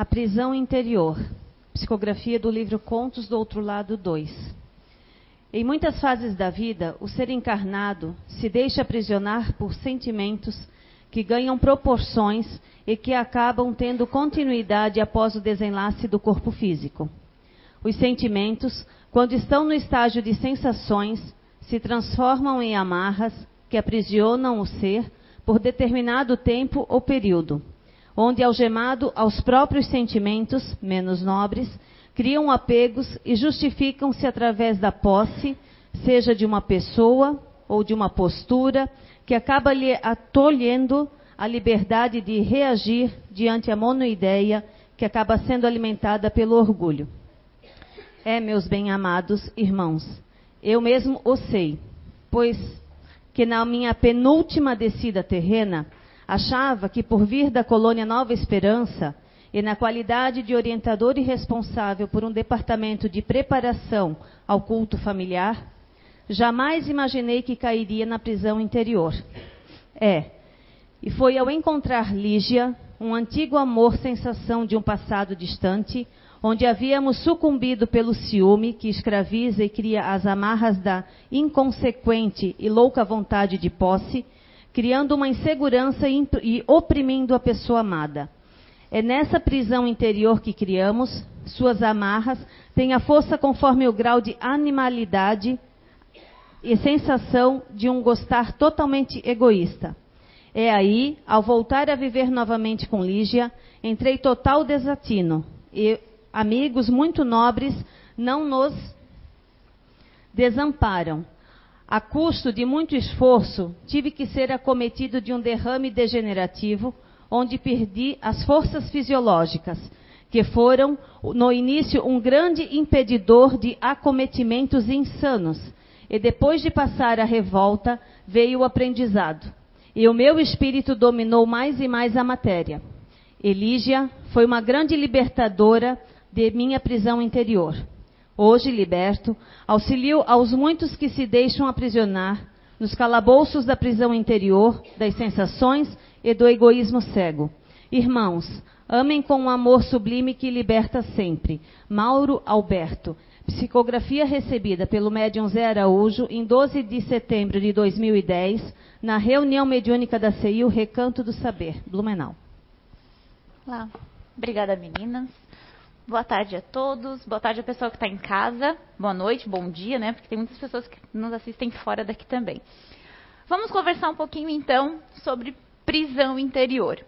A prisão interior. Psicografia do livro Contos do Outro Lado 2. Em muitas fases da vida, o ser encarnado se deixa aprisionar por sentimentos que ganham proporções e que acabam tendo continuidade após o desenlace do corpo físico. Os sentimentos, quando estão no estágio de sensações, se transformam em amarras que aprisionam o ser por determinado tempo ou período onde, algemado aos próprios sentimentos menos nobres, criam apegos e justificam-se através da posse, seja de uma pessoa ou de uma postura, que acaba lhe atolhendo a liberdade de reagir diante a monoideia que acaba sendo alimentada pelo orgulho. É, meus bem-amados irmãos, eu mesmo o sei, pois que na minha penúltima descida terrena, achava que por vir da colônia Nova Esperança e na qualidade de orientador e responsável por um departamento de preparação ao culto familiar, jamais imaginei que cairia na prisão interior. É, e foi ao encontrar Lígia, um antigo amor sensação de um passado distante, onde havíamos sucumbido pelo ciúme que escraviza e cria as amarras da inconsequente e louca vontade de posse, criando uma insegurança e oprimindo a pessoa amada. É nessa prisão interior que criamos, suas amarras têm a força conforme o grau de animalidade e sensação de um gostar totalmente egoísta. É aí, ao voltar a viver novamente com Lígia, entrei total desatino. E amigos muito nobres não nos desamparam. A custo de muito esforço, tive que ser acometido de um derrame degenerativo, onde perdi as forças fisiológicas, que foram, no início, um grande impedidor de acometimentos insanos. E depois de passar a revolta, veio o aprendizado. E o meu espírito dominou mais e mais a matéria. Elígia foi uma grande libertadora de minha prisão interior hoje liberto, auxilio aos muitos que se deixam aprisionar nos calabouços da prisão interior, das sensações e do egoísmo cego. Irmãos, amem com um amor sublime que liberta sempre. Mauro Alberto. Psicografia recebida pelo médium Zé Araújo em 12 de setembro de 2010, na reunião mediúnica da CEIU Recanto do Saber, Blumenau. Olá. Obrigada, meninas. Boa tarde a todos. Boa tarde ao pessoal que está em casa. Boa noite, bom dia, né? Porque tem muitas pessoas que nos assistem fora daqui também. Vamos conversar um pouquinho então sobre prisão interior.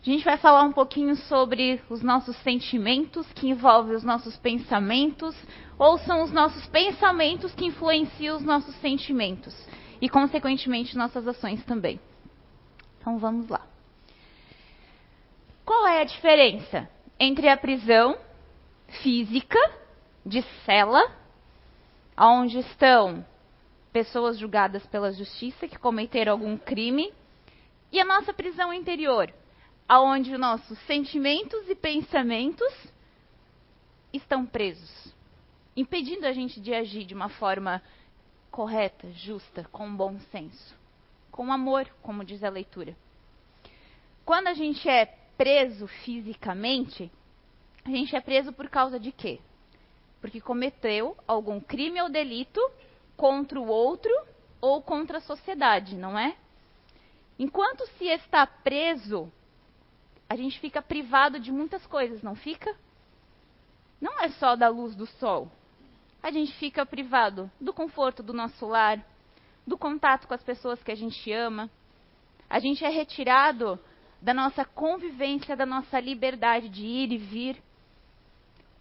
A gente vai falar um pouquinho sobre os nossos sentimentos que envolvem os nossos pensamentos, ou são os nossos pensamentos que influenciam os nossos sentimentos e, consequentemente, nossas ações também. Então vamos lá. Qual é a diferença entre a prisão física de cela, onde estão pessoas julgadas pela justiça que cometeram algum crime, e a nossa prisão interior, aonde nossos sentimentos e pensamentos estão presos, impedindo a gente de agir de uma forma correta, justa, com bom senso, com amor, como diz a leitura. Quando a gente é preso fisicamente, a gente é preso por causa de quê? Porque cometeu algum crime ou delito contra o outro ou contra a sociedade, não é? Enquanto se está preso, a gente fica privado de muitas coisas, não fica? Não é só da luz do sol. A gente fica privado do conforto do nosso lar, do contato com as pessoas que a gente ama. A gente é retirado da nossa convivência, da nossa liberdade de ir e vir.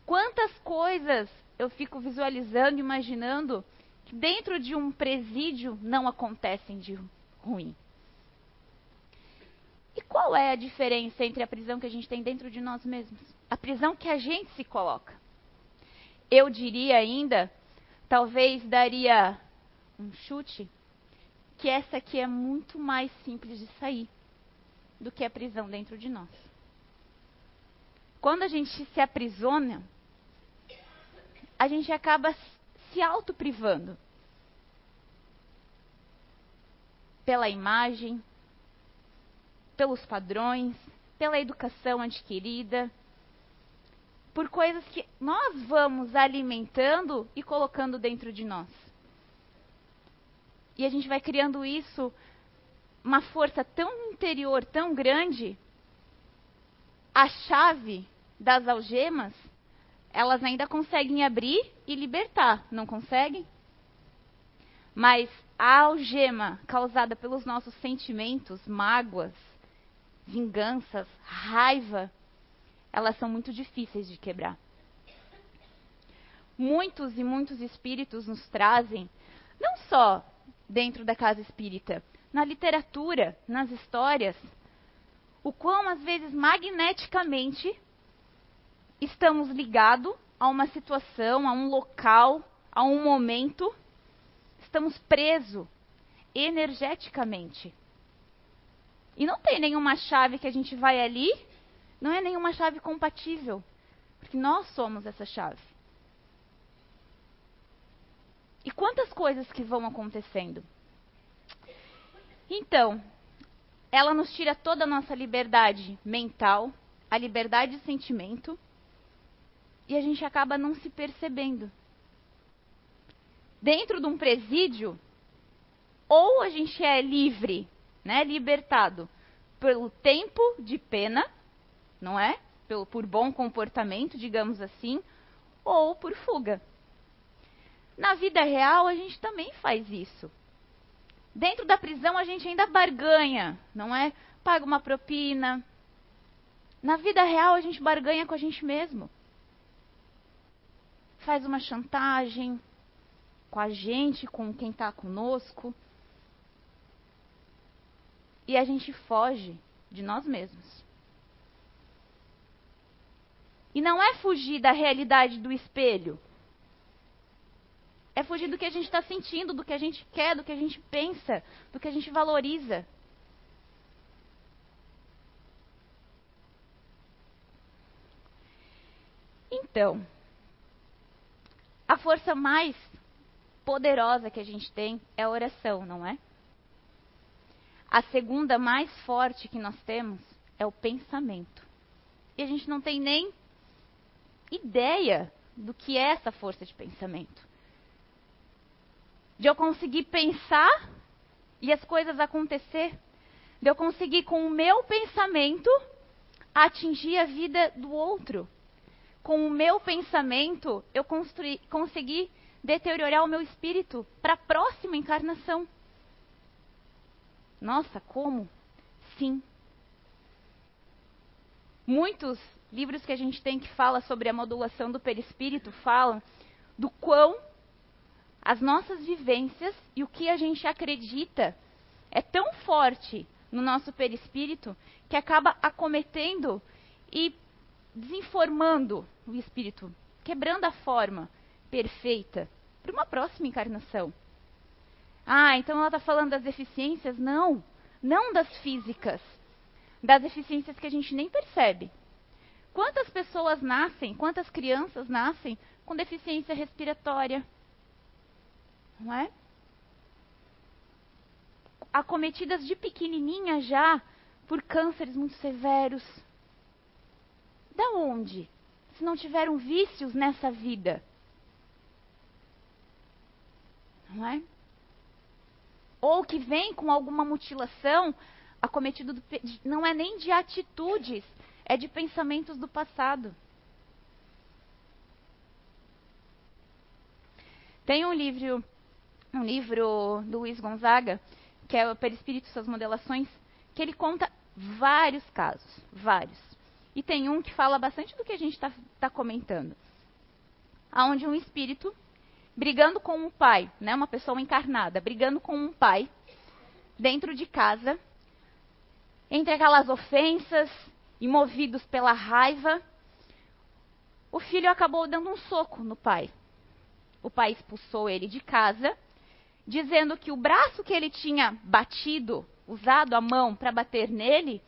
Quantas coisas eu fico visualizando, imaginando, que dentro de um presídio não acontecem de ruim. E qual é a diferença entre a prisão que a gente tem dentro de nós mesmos? A prisão que a gente se coloca. Eu diria ainda, talvez daria um chute, que essa aqui é muito mais simples de sair do que a prisão dentro de nós. Quando a gente se aprisiona, a gente acaba se autoprivando pela imagem, pelos padrões, pela educação adquirida, por coisas que nós vamos alimentando e colocando dentro de nós. E a gente vai criando isso, uma força tão interior, tão grande, a chave das algemas, elas ainda conseguem abrir e libertar, não conseguem? Mas a algema causada pelos nossos sentimentos, mágoas, vinganças, raiva, elas são muito difíceis de quebrar. Muitos e muitos espíritos nos trazem, não só dentro da casa espírita, na literatura, nas histórias, o quão às vezes magneticamente estamos ligados a uma situação, a um local, a um momento, estamos presos energeticamente. E não tem nenhuma chave que a gente vai ali não é nenhuma chave compatível, porque nós somos essa chave. E quantas coisas que vão acontecendo? Então, ela nos tira toda a nossa liberdade mental, a liberdade de sentimento, e a gente acaba não se percebendo. Dentro de um presídio, ou a gente é livre, né, libertado pelo tempo de pena, não é? Por, por bom comportamento, digamos assim, ou por fuga. Na vida real, a gente também faz isso. Dentro da prisão, a gente ainda barganha, não é? Paga uma propina. Na vida real, a gente barganha com a gente mesmo. Faz uma chantagem com a gente, com quem está conosco. E a gente foge de nós mesmos. E não é fugir da realidade do espelho. É fugir do que a gente está sentindo, do que a gente quer, do que a gente pensa, do que a gente valoriza. Então, a força mais poderosa que a gente tem é a oração, não é? A segunda mais forte que nós temos é o pensamento. E a gente não tem nem ideia do que é essa força de pensamento. De eu conseguir pensar e as coisas acontecer. De eu conseguir, com o meu pensamento, atingir a vida do outro. Com o meu pensamento, eu construir, conseguir deteriorar o meu espírito para a próxima encarnação. Nossa, como? Sim. Muitos livros que a gente tem que fala sobre a modulação do perispírito falam do quão as nossas vivências e o que a gente acredita é tão forte no nosso perispírito que acaba acometendo e desinformando o espírito, quebrando a forma perfeita para uma próxima encarnação. Ah, então ela está falando das deficiências? Não, não das físicas, das deficiências que a gente nem percebe. Quantas pessoas nascem, quantas crianças nascem com deficiência respiratória? Não é? Acometidas de pequenininha já por cânceres muito severos. Da onde? Se não tiveram vícios nessa vida. Não é? Ou que vem com alguma mutilação acometido do, não é nem de atitudes, é de pensamentos do passado. Tem um livro, um livro do Luiz Gonzaga, que é o Perispírito Suas Modelações, que ele conta vários casos, vários. E tem um que fala bastante do que a gente está tá comentando. Onde um espírito, brigando com um pai, né, uma pessoa encarnada, brigando com um pai, dentro de casa, entre aquelas ofensas, e movidos pela raiva, o filho acabou dando um soco no pai. O pai expulsou ele de casa, dizendo que o braço que ele tinha batido, usado a mão para bater nele,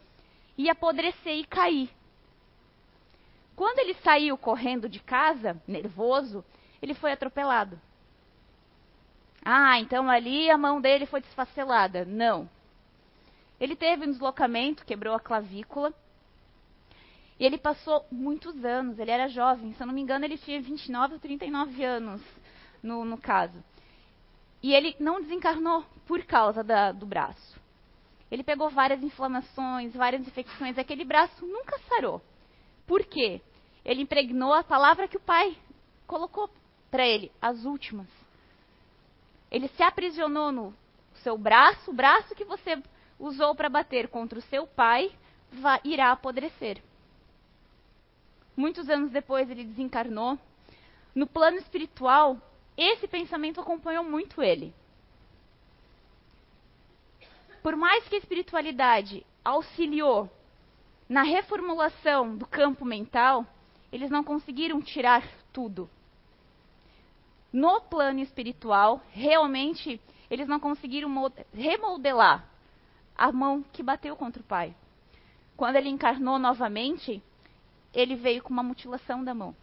ia apodrecer e cair. Quando ele saiu correndo de casa, nervoso, ele foi atropelado. Ah, então ali a mão dele foi desfacelada. Não. Ele teve um deslocamento, quebrou a clavícula E ele passou muitos anos, ele era jovem, se eu não me engano, ele tinha 29 ou 39 anos no, no caso. E ele não desencarnou por causa da, do braço. Ele pegou várias inflamações, várias infecções, aquele braço nunca sarou. Por quê? Ele impregnou a palavra que o pai colocou para ele, as últimas. Ele se aprisionou no seu braço, o braço que você usou para bater contra o seu pai vai, irá apodrecer. Muitos anos depois ele desencarnou. No plano espiritual, esse pensamento acompanhou muito ele. Por mais que a espiritualidade auxiliou na reformulação do campo mental, eles não conseguiram tirar tudo. No plano espiritual, realmente, eles não conseguiram remodelar a mão que bateu contra o pai. Quando ele encarnou novamente, ele veio com uma mutilação da mão.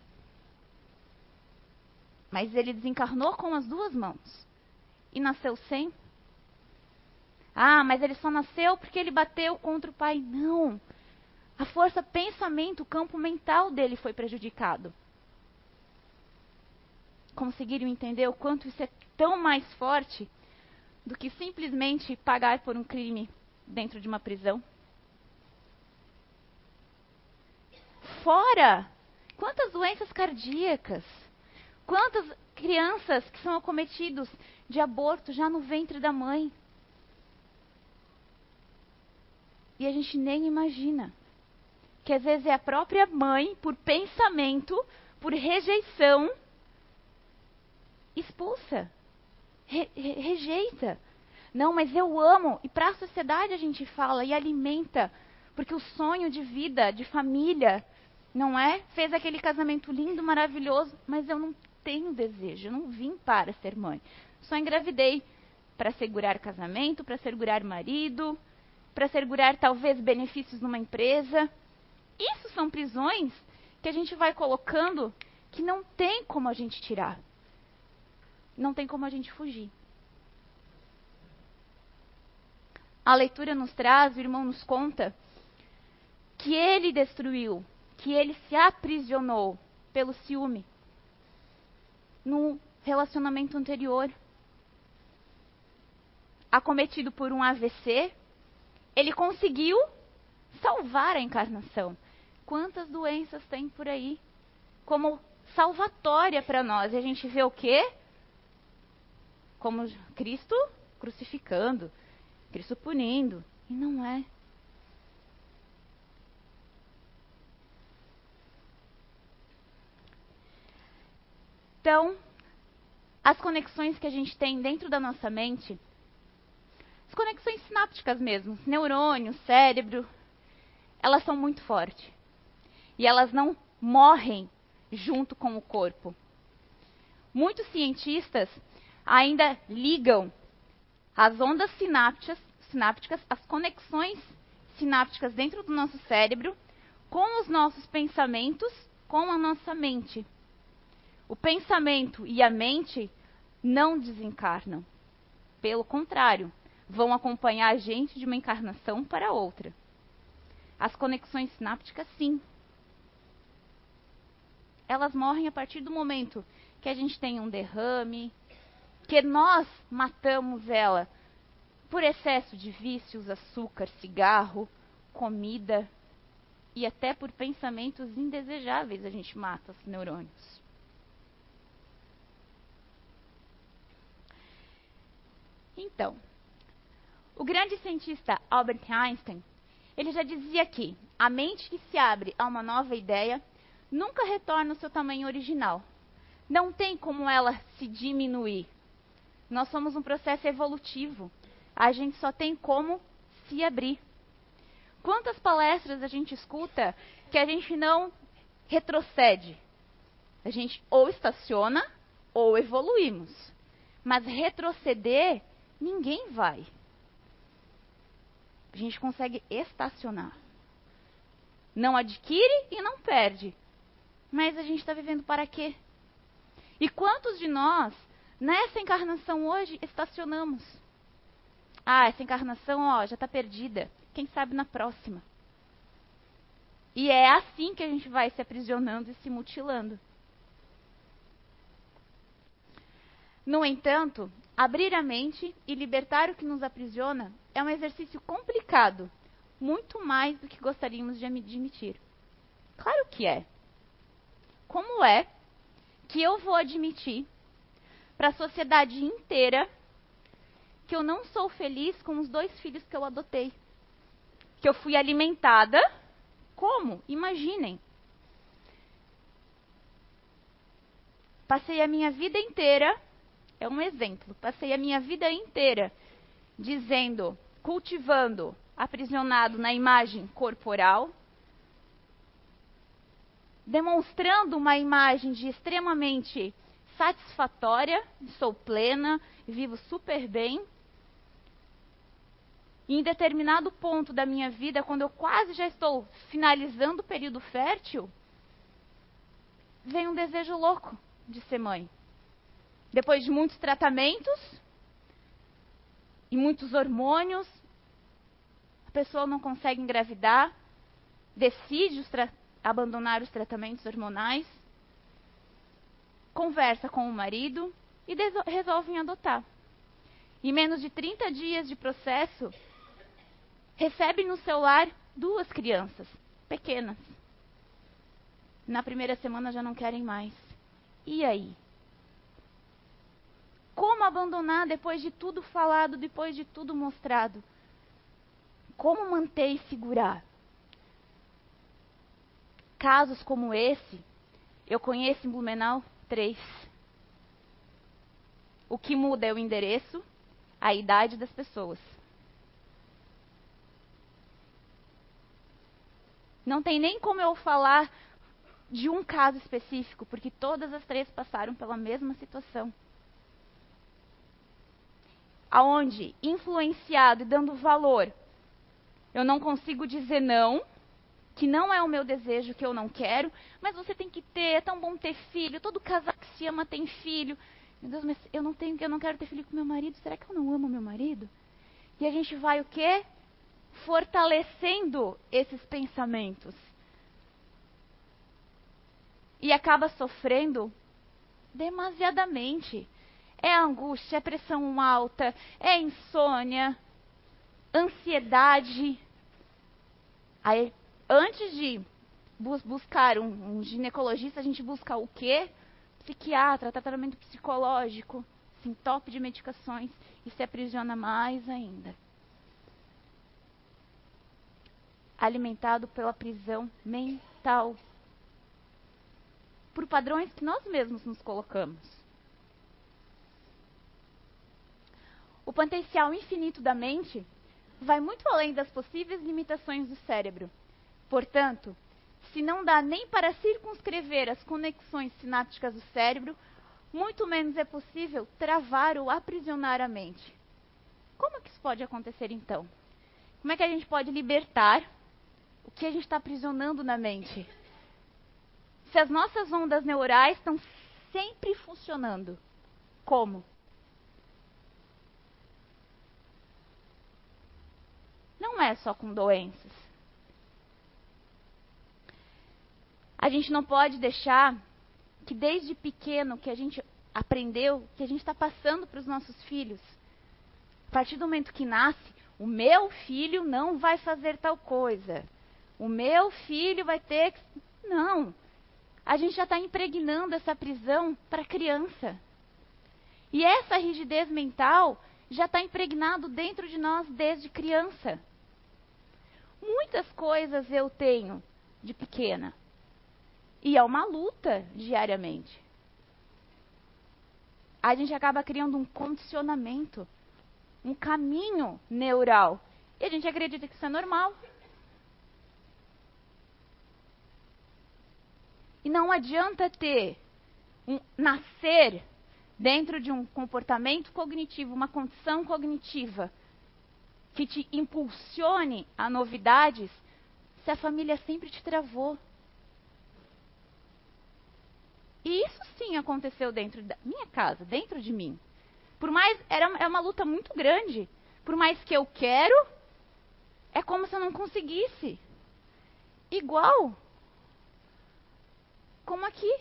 Mas ele desencarnou com as duas mãos. E nasceu sem. Ah, mas ele só nasceu porque ele bateu contra o pai. Não. A força pensamento, o campo mental dele foi prejudicado. Conseguiram entender o quanto isso é tão mais forte do que simplesmente pagar por um crime dentro de uma prisão? Fora! Quantas doenças cardíacas, quantas crianças que são acometidos de aborto já no ventre da mãe. E a gente nem imagina que às vezes é a própria mãe, por pensamento, por rejeição, expulsa, re, re, rejeita. Não, mas eu amo. E para a sociedade a gente fala e alimenta, porque o sonho de vida, de família, não é? Fez aquele casamento lindo, maravilhoso, mas eu não tenho desejo, eu não vim para ser mãe. Só engravidei para segurar casamento, para segurar marido, para segurar talvez benefícios numa empresa. Isso são prisões que a gente vai colocando que não tem como a gente tirar. Não tem como a gente fugir. A leitura nos traz, o irmão nos conta, que ele destruiu, que ele se aprisionou pelo ciúme no relacionamento anterior. Acometido por um AVC, ele conseguiu salvar a encarnação. Quantas doenças tem por aí como salvatória para nós? E a gente vê o quê? Como Cristo crucificando, Cristo punindo. E não é. Então, as conexões que a gente tem dentro da nossa mente, as conexões sinápticas mesmo, neurônio, cérebro, elas são muito fortes. E elas não morrem junto com o corpo. Muitos cientistas ainda ligam as ondas sinápticas, sinápticas, as conexões sinápticas dentro do nosso cérebro com os nossos pensamentos, com a nossa mente. O pensamento e a mente não desencarnam. Pelo contrário, vão acompanhar a gente de uma encarnação para outra. As conexões sinápticas, sim. Elas morrem a partir do momento que a gente tem um derrame, que nós matamos ela por excesso de vícios, açúcar, cigarro, comida e até por pensamentos indesejáveis a gente mata os neurônios. Então, o grande cientista Albert Einstein ele já dizia que a mente que se abre a uma nova ideia nunca retorna ao seu tamanho original. Não tem como ela se diminuir. Nós somos um processo evolutivo. A gente só tem como se abrir. Quantas palestras a gente escuta que a gente não retrocede? A gente ou estaciona ou evoluímos. Mas retroceder, ninguém vai a gente consegue estacionar. Não adquire e não perde. Mas a gente está vivendo para quê? E quantos de nós, nessa encarnação hoje, estacionamos? Ah, essa encarnação ó, já está perdida. Quem sabe na próxima? E é assim que a gente vai se aprisionando e se mutilando. No entanto, abrir a mente e libertar o que nos aprisiona é um exercício complicado, muito mais do que gostaríamos de admitir. Claro que é. Como é que eu vou admitir para a sociedade inteira que eu não sou feliz com os dois filhos que eu adotei? Que eu fui alimentada como? Imaginem. Passei a minha vida inteira, é um exemplo, passei a minha vida inteira dizendo, cultivando, aprisionado na imagem corporal, demonstrando uma imagem de extremamente satisfatória, sou plena, vivo super bem, e em determinado ponto da minha vida, quando eu quase já estou finalizando o período fértil, vem um desejo louco de ser mãe. Depois de muitos tratamentos e muitos hormônios, a pessoa não consegue engravidar, decide os abandonar os tratamentos hormonais, conversa com o marido e resolvem adotar. Em menos de 30 dias de processo, recebe no seu lar duas crianças pequenas. Na primeira semana já não querem mais. E aí? Como abandonar depois de tudo falado, depois de tudo mostrado? Como manter e segurar? Casos como esse, eu conheço em Blumenau três. O que muda é o endereço, a idade das pessoas. Não tem nem como eu falar de um caso específico, porque todas as três passaram pela mesma situação. Aonde, influenciado e dando valor, eu não consigo dizer não, que não é o meu desejo, que eu não quero, mas você tem que ter, é tão bom ter filho, todo casal que se ama tem filho. Meu Deus, mas eu não tenho, eu não quero ter filho com meu marido, será que eu não amo meu marido? E a gente vai o quê? fortalecendo esses pensamentos. E acaba sofrendo demasiadamente. É angústia, é pressão alta, é insônia, ansiedade. Aí, antes de bus buscar um, um ginecologista, a gente busca o quê? Psiquiatra, tratamento psicológico, sim, top de medicações e se aprisiona mais ainda. alimentado pela prisão mental. Por padrões que nós mesmos nos colocamos. O potencial infinito da mente vai muito além das possíveis limitações do cérebro. Portanto, se não dá nem para circunscrever as conexões sinápticas do cérebro, muito menos é possível travar ou aprisionar a mente. Como que isso pode acontecer então? Como é que a gente pode libertar o que a gente está aprisionando na mente. Se as nossas ondas neurais estão sempre funcionando, como? Não é só com doenças. A gente não pode deixar que desde pequeno que a gente aprendeu, que a gente está passando para os nossos filhos. A partir do momento que nasce, o meu filho não vai fazer tal coisa. O meu filho vai ter que. Não. A gente já está impregnando essa prisão para a criança. E essa rigidez mental já está impregnado dentro de nós desde criança. Muitas coisas eu tenho de pequena. E é uma luta diariamente. A gente acaba criando um condicionamento, um caminho neural. E a gente acredita que isso é normal. E não adianta ter um nascer dentro de um comportamento cognitivo, uma condição cognitiva que te impulsione a novidades, se a família sempre te travou. E isso sim aconteceu dentro da minha casa, dentro de mim. Por mais era é uma luta muito grande. Por mais que eu quero, é como se eu não conseguisse. igual. Como aqui.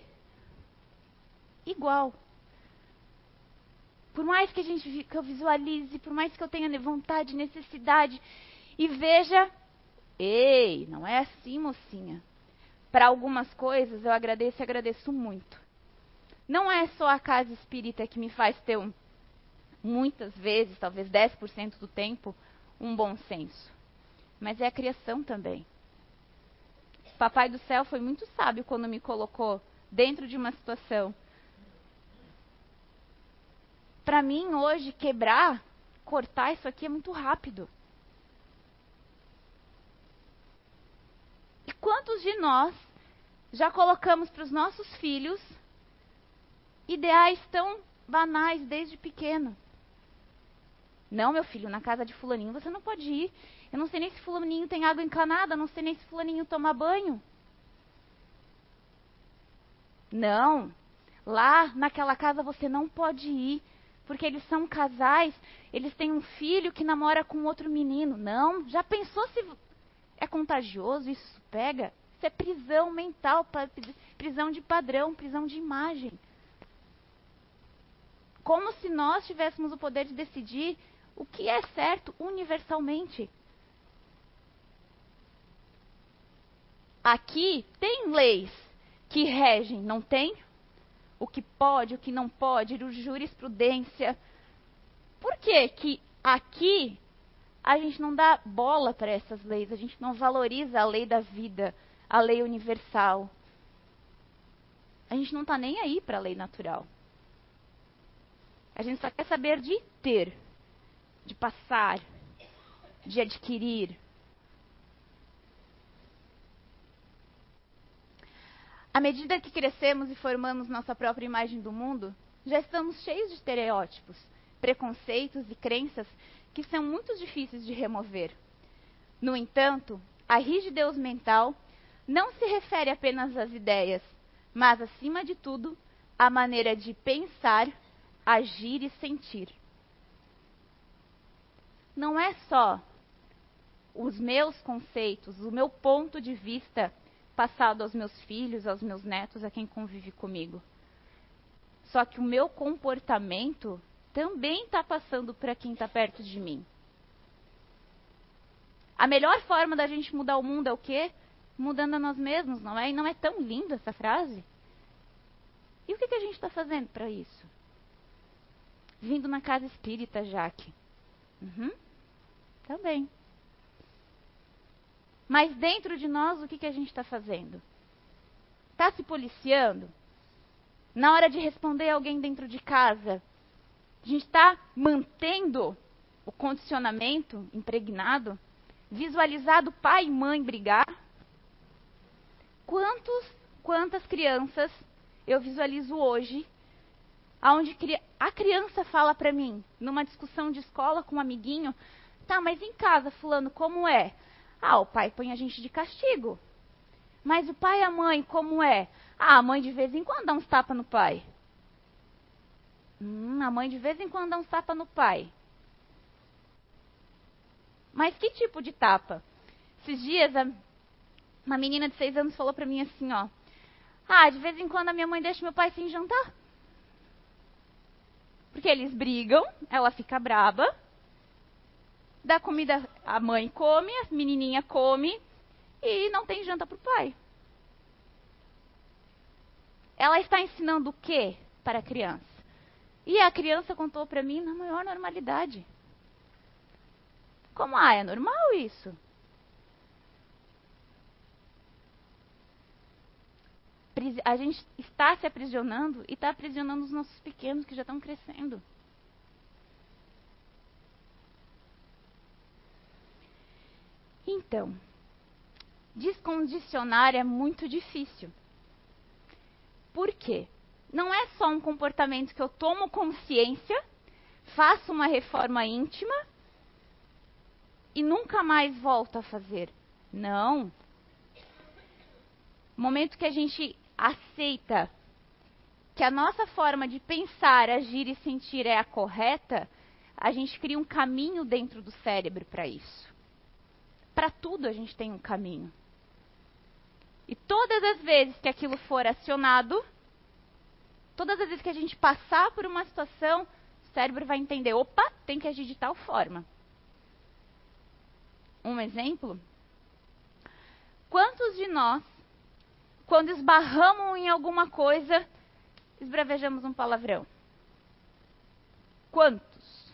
Igual. Por mais que a gente que eu visualize, por mais que eu tenha vontade, necessidade e veja, ei, não é assim, mocinha. Para algumas coisas eu agradeço e agradeço muito. Não é só a casa espírita que me faz ter um, muitas vezes, talvez 10% do tempo, um bom senso. Mas é a criação também. Papai do céu foi muito sábio quando me colocou dentro de uma situação para mim, hoje, quebrar, cortar isso aqui é muito rápido. Quantos de nós já colocamos para os nossos filhos ideais tão banais desde pequeno? Não, meu filho, na casa de fulaninho você não pode ir. Eu não sei nem se fulaninho tem água encanada, não sei nem se fulaninho toma banho. Não, lá naquela casa você não pode ir porque eles são casais, eles têm um filho que namora com outro menino. Não, já pensou se é contagioso, isso pega? Isso é prisão mental, prisão de padrão, prisão de imagem. Como se nós tivéssemos o poder de decidir o que é certo universalmente. Aqui tem leis que regem, não tem? o que pode, o que não pode, jurisprudência. Por que que aqui a gente não dá bola para essas leis, a gente não valoriza a lei da vida, a lei universal? A gente não está nem aí para a lei natural. A gente só quer saber de ter, de passar, de adquirir. À medida que crescemos e formamos nossa própria imagem do mundo, já estamos cheios de estereótipos, preconceitos e crenças que são muito difíceis de remover. No entanto, a rigidez mental não se refere apenas às ideias, mas, acima de tudo, à maneira de pensar, agir e sentir. Não é só os meus conceitos, o meu ponto de vista passado aos meus filhos, aos meus netos, a quem convive comigo. Só que o meu comportamento também está passando para quem está perto de mim. A melhor forma da gente mudar o mundo é o quê? Mudando a nós mesmos, não é? E não é tão linda essa frase? E o que, que a gente está fazendo para isso? Vindo na casa espírita, Jaque. Uhum. Também. Mas dentro de nós, o que, que a gente está fazendo? Está se policiando? Na hora de responder alguém dentro de casa, a gente está mantendo o condicionamento impregnado? Visualizado pai e mãe brigar? Quantos, quantas crianças eu visualizo hoje, onde a criança fala para mim, numa discussão de escola com um amiguinho, tá, mas em casa, fulano, como é? Ah, o pai põe a gente de castigo. Mas o pai e a mãe, como é? Ah, a mãe de vez em quando dá uns tapas no pai. Hum, a mãe de vez em quando dá uns tapas no pai. Mas que tipo de tapa? Esses dias, uma menina de seis anos falou pra mim assim, ó. Ah, de vez em quando a minha mãe deixa meu pai sem jantar. Porque eles brigam, ela fica braba, dá comida, a mãe come, a menininha come e não tem janta para o pai. Ela está ensinando o que para a criança? E a criança contou para mim na maior normalidade. Como, ah, é normal isso? A gente está se aprisionando e está aprisionando os nossos pequenos que já estão crescendo. Então, descondicionar é muito difícil. Por quê? Não é só um comportamento que eu tomo consciência, faço uma reforma íntima e nunca mais volto a fazer. Não. Momento que a gente aceita que a nossa forma de pensar, agir e sentir é a correta, a gente cria um caminho dentro do cérebro para isso. Para tudo a gente tem um caminho. E todas as vezes que aquilo for acionado, todas as vezes que a gente passar por uma situação, o cérebro vai entender: opa, tem que agir de tal forma. Um exemplo? Quantos de nós, quando esbarramos em alguma coisa, esbravejamos um palavrão? Quantos?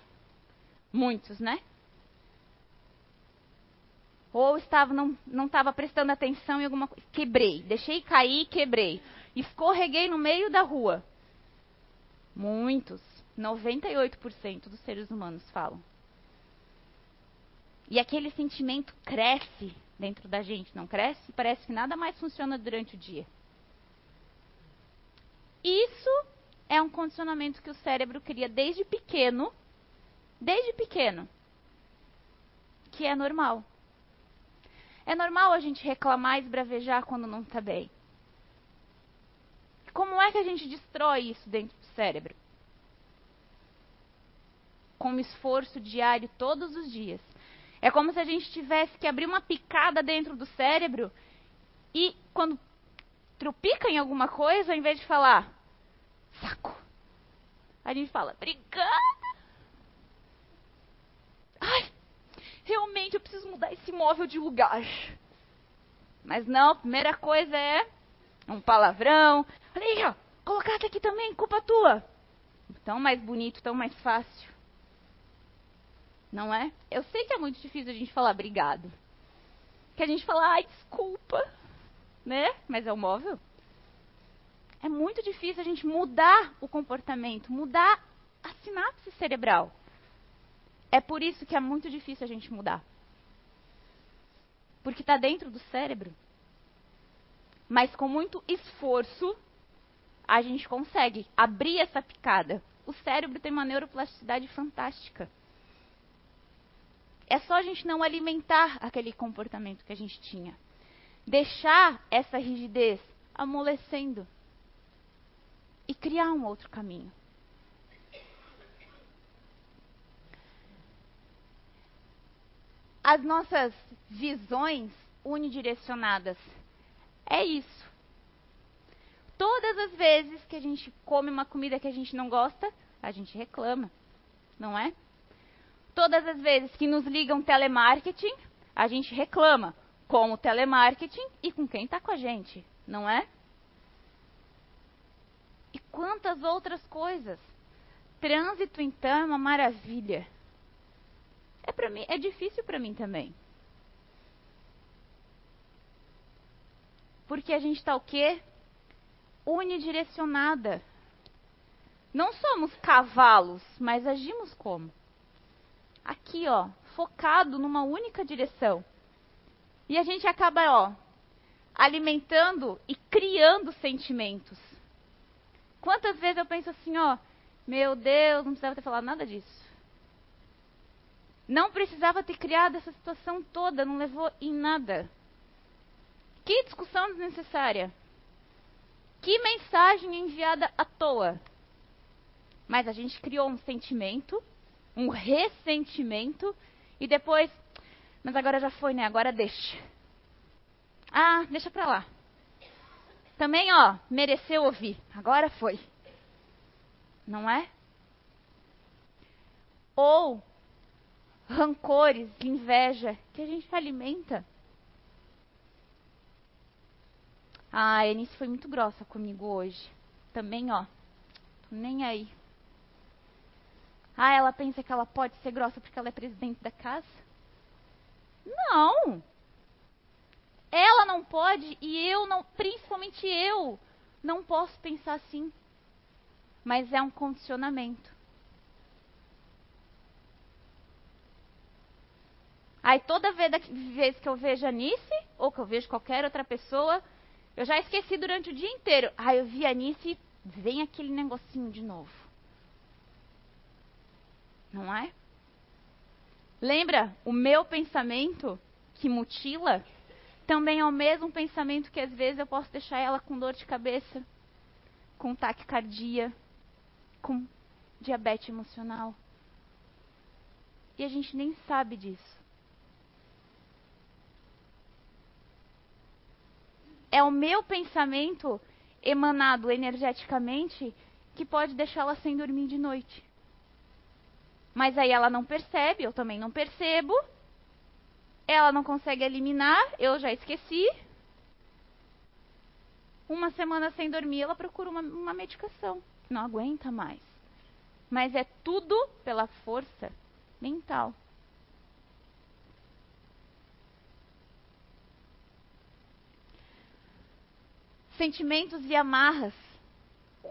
Muitos, né? Ou estava, não estava prestando atenção em alguma coisa. Quebrei, deixei cair quebrei. Escorreguei no meio da rua. Muitos, 98% dos seres humanos falam. E aquele sentimento cresce dentro da gente, não cresce? Parece que nada mais funciona durante o dia. Isso é um condicionamento que o cérebro cria desde pequeno, desde pequeno, que é normal. É normal a gente reclamar e esbravejar quando não está bem. Que a gente destrói isso dentro do cérebro? Com um esforço diário todos os dias. É como se a gente tivesse que abrir uma picada dentro do cérebro e quando trupica em alguma coisa, ao invés de falar saco, a gente fala obrigada. Ai, realmente eu preciso mudar esse móvel de lugar. Mas não, a primeira coisa é um palavrão. Olha aí, ó, colocasse aqui também, culpa tua. Tão mais bonito, tão mais fácil. Não é? Eu sei que é muito difícil a gente falar obrigado. Que a gente fala, ai, desculpa. Né? Mas é o móvel. É muito difícil a gente mudar o comportamento, mudar a sinapse cerebral. É por isso que é muito difícil a gente mudar. Porque está dentro do cérebro. Mas com muito esforço, a gente consegue abrir essa picada. O cérebro tem uma neuroplasticidade fantástica. É só a gente não alimentar aquele comportamento que a gente tinha. Deixar essa rigidez amolecendo. E criar um outro caminho. as nossas visões unidirecionadas. É isso. Todas as vezes que a gente come uma comida que a gente não gosta, a gente reclama, não é? Todas as vezes que nos ligam telemarketing, a gente reclama com o telemarketing e com quem está com a gente, não é? E quantas outras coisas. Trânsito, então, é uma maravilha. É para mim, é difícil para mim também. Porque a gente está o quê? Unidirecionada. Não somos cavalos, mas agimos como? Aqui, ó, focado numa única direção. E a gente acaba, ó, alimentando e criando sentimentos. Quantas vezes eu penso assim, ó, meu Deus, não precisava ter falado nada disso. Não precisava ter criado essa situação toda, não levou em nada. Que discussão desnecessária. Que mensagem enviada à toa. Mas a gente criou um sentimento, um ressentimento, e depois. Mas agora já foi, né? Agora deixa. Ah, deixa pra lá. Também, ó, mereceu ouvir. Agora foi. Não é? Ou rancores, inveja que a gente alimenta. Ah, a Eunice foi muito grossa comigo hoje. Também, ó. Tô nem aí. Ah, ela pensa que ela pode ser grossa porque ela é presidente da casa? Não! Ela não pode e eu não, principalmente eu, não posso pensar assim. Mas é um condicionamento. Aí toda vez que eu vejo a Nice, ou que eu vejo qualquer outra pessoa, eu já esqueci durante o dia inteiro. Aí eu vi a Nice, vem aquele negocinho de novo. Não é? Lembra? O meu pensamento que mutila também é o mesmo pensamento que às vezes eu posso deixar ela com dor de cabeça, com taquicardia, com diabetes emocional. E a gente nem sabe disso. É o meu pensamento emanado energeticamente que pode deixá-la sem dormir de noite. Mas aí ela não percebe, eu também não percebo. Ela não consegue eliminar, eu já esqueci. Uma semana sem dormir, ela procura uma, uma medicação. Não aguenta mais. Mas é tudo pela força mental. Sentimentos e amarras.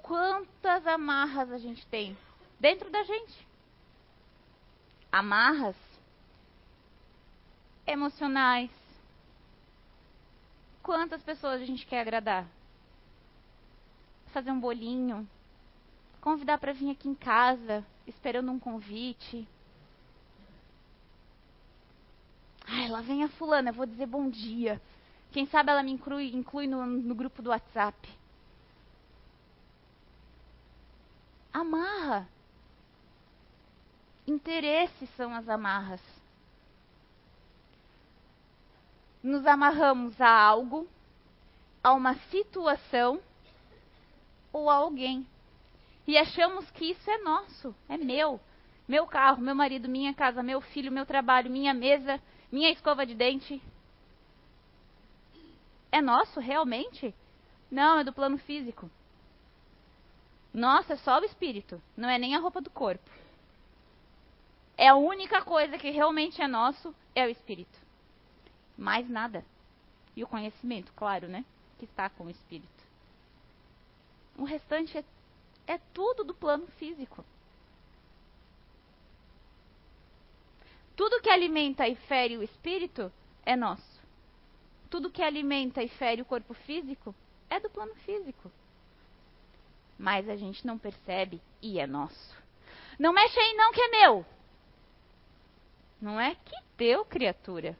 Quantas amarras a gente tem dentro da gente? Amarras emocionais. Quantas pessoas a gente quer agradar? Fazer um bolinho, convidar para vir aqui em casa, esperando um convite. Ai, lá vem a fulana, eu vou dizer bom dia. Quem sabe ela me inclui, inclui no, no grupo do WhatsApp. Amarra. Interesses são as amarras. Nos amarramos a algo, a uma situação ou a alguém. E achamos que isso é nosso, é meu. Meu carro, meu marido, minha casa, meu filho, meu trabalho, minha mesa, minha escova de dente. É nosso realmente? Não, é do plano físico. Nossa, é só o espírito, não é nem a roupa do corpo. É a única coisa que realmente é nosso, é o espírito. Mais nada. E o conhecimento, claro, né? Que está com o espírito. O restante é, é tudo do plano físico. Tudo que alimenta e fere o espírito é nosso. Tudo que alimenta e fere o corpo físico é do plano físico. Mas a gente não percebe e é nosso. Não mexe aí não que é meu. Não é que teu, criatura.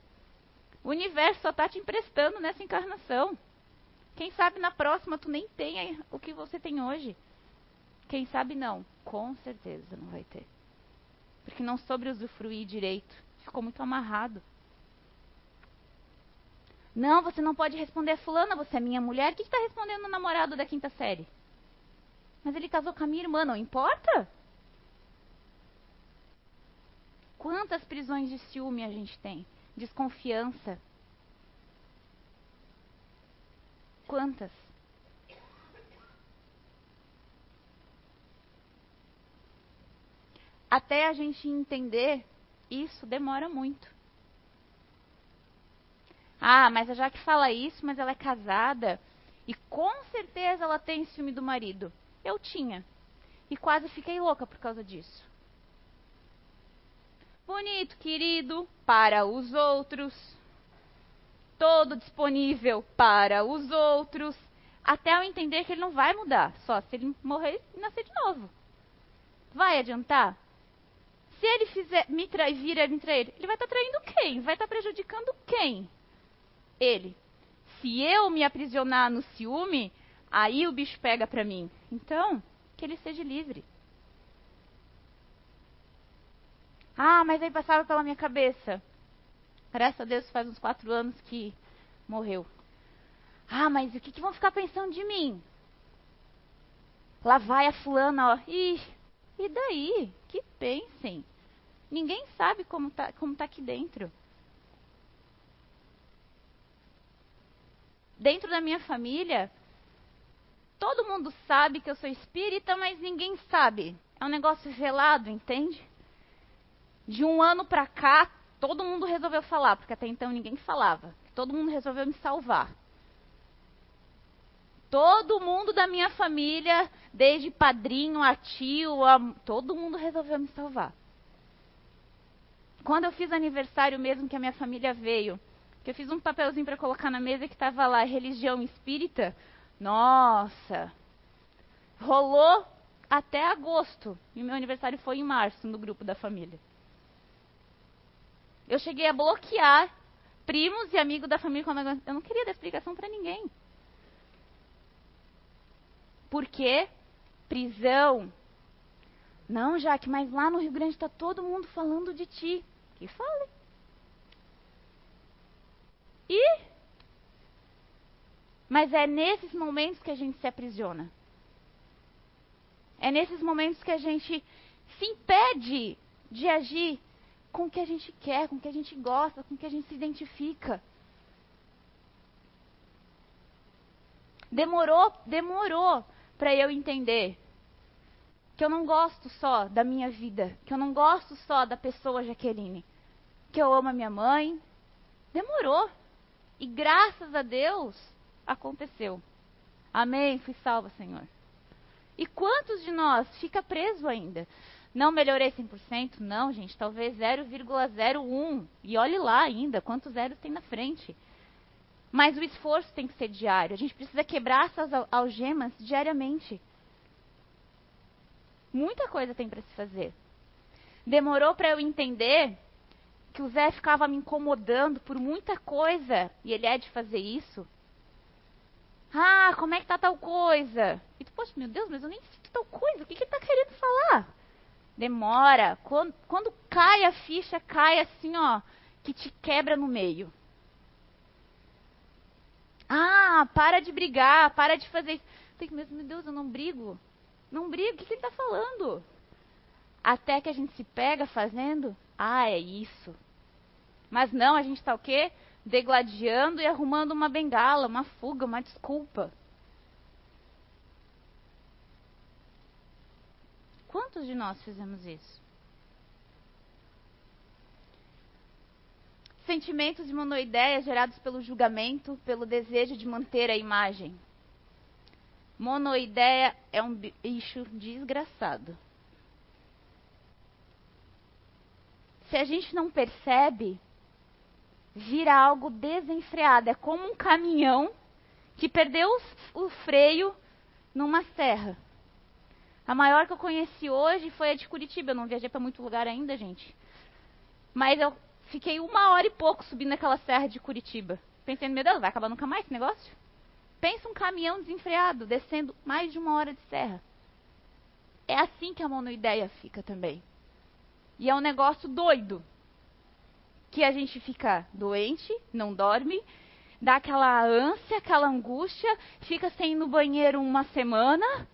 O universo só está te emprestando nessa encarnação. Quem sabe na próxima tu nem tenha o que você tem hoje. Quem sabe não. Com certeza não vai ter. Porque não soube usufruir direito. Ficou muito amarrado. Não, você não pode responder fulana, você é minha mulher. O que está respondendo o namorado da quinta série? Mas ele casou com a minha irmã, não importa? Quantas prisões de ciúme a gente tem? Desconfiança. Quantas? Até a gente entender isso demora muito. Ah, mas a Jaque fala isso, mas ela é casada. E com certeza ela tem ciúme do marido. Eu tinha. E quase fiquei louca por causa disso. Bonito, querido, para os outros. Todo disponível para os outros. Até eu entender que ele não vai mudar. Só se ele morrer e nascer de novo. Vai adiantar? Se ele fizer me trair, vir me trair, ele vai estar tá traindo quem? Vai estar tá prejudicando quem? Ele. Se eu me aprisionar no ciúme, aí o bicho pega para mim. Então, que ele seja livre. Ah, mas aí passava pela minha cabeça. Graças a Deus faz uns quatro anos que morreu. Ah, mas o que, que vão ficar pensando de mim? Lá vai a fulana, ó. Ih, e daí? Que pensem. Ninguém sabe como tá, como tá aqui dentro. Dentro da minha família, todo mundo sabe que eu sou espírita, mas ninguém sabe. É um negócio velado, entende? De um ano pra cá, todo mundo resolveu falar, porque até então ninguém falava. Todo mundo resolveu me salvar. Todo mundo da minha família, desde padrinho a tio, a... todo mundo resolveu me salvar. Quando eu fiz aniversário mesmo que a minha família veio, eu fiz um papelzinho para colocar na mesa que estava lá, religião espírita. Nossa! Rolou até agosto. E meu aniversário foi em março, no grupo da família. Eu cheguei a bloquear primos e amigos da família quando eu não queria dar explicação para ninguém. Por quê? Prisão. Não, Jaque, mas lá no Rio Grande está todo mundo falando de ti. Que fale. E Mas é nesses momentos que a gente se aprisiona. É nesses momentos que a gente se impede de agir com o que a gente quer, com o que a gente gosta, com o que a gente se identifica. Demorou, demorou para eu entender que eu não gosto só da minha vida, que eu não gosto só da pessoa Jaqueline, que eu amo a minha mãe. Demorou. E graças a Deus aconteceu. Amém. Fui salva, Senhor. E quantos de nós fica preso ainda? Não melhorei 100%? Não, gente, talvez 0,01. E olhe lá ainda, quantos zeros tem na frente. Mas o esforço tem que ser diário. A gente precisa quebrar essas algemas diariamente. Muita coisa tem para se fazer. Demorou para eu entender que o Zé ficava me incomodando por muita coisa e ele é de fazer isso. Ah, como é que tá tal coisa? E tu, poxa, meu Deus, mas eu nem sinto tal coisa. O que, que ele tá querendo falar? Demora. Quando, quando cai a ficha, cai assim, ó, que te quebra no meio. Ah, para de brigar, para de fazer isso. Meu Deus, eu não brigo. Não brigo, o que, que ele está falando? Até que a gente se pega fazendo, ah, é isso. Mas não, a gente está o quê? Degladiando e arrumando uma bengala, uma fuga, uma desculpa. Quantos de nós fizemos isso? Sentimentos de monoideia gerados pelo julgamento, pelo desejo de manter a imagem. Monoideia é um bicho desgraçado. Se a gente não percebe, vira algo desenfreado. É como um caminhão que perdeu o freio numa serra. A maior que eu conheci hoje foi a de Curitiba. Eu não viajei para muito lugar ainda, gente. Mas eu fiquei uma hora e pouco subindo aquela serra de Curitiba. Pensando, meu Deus, vai acabar nunca mais esse negócio? Pensa um caminhão desenfreado descendo mais de uma hora de serra. É assim que a monoideia fica também. E é um negócio doido. Que a gente fica doente, não dorme, dá aquela ânsia, aquela angústia, fica sem ir no banheiro uma semana,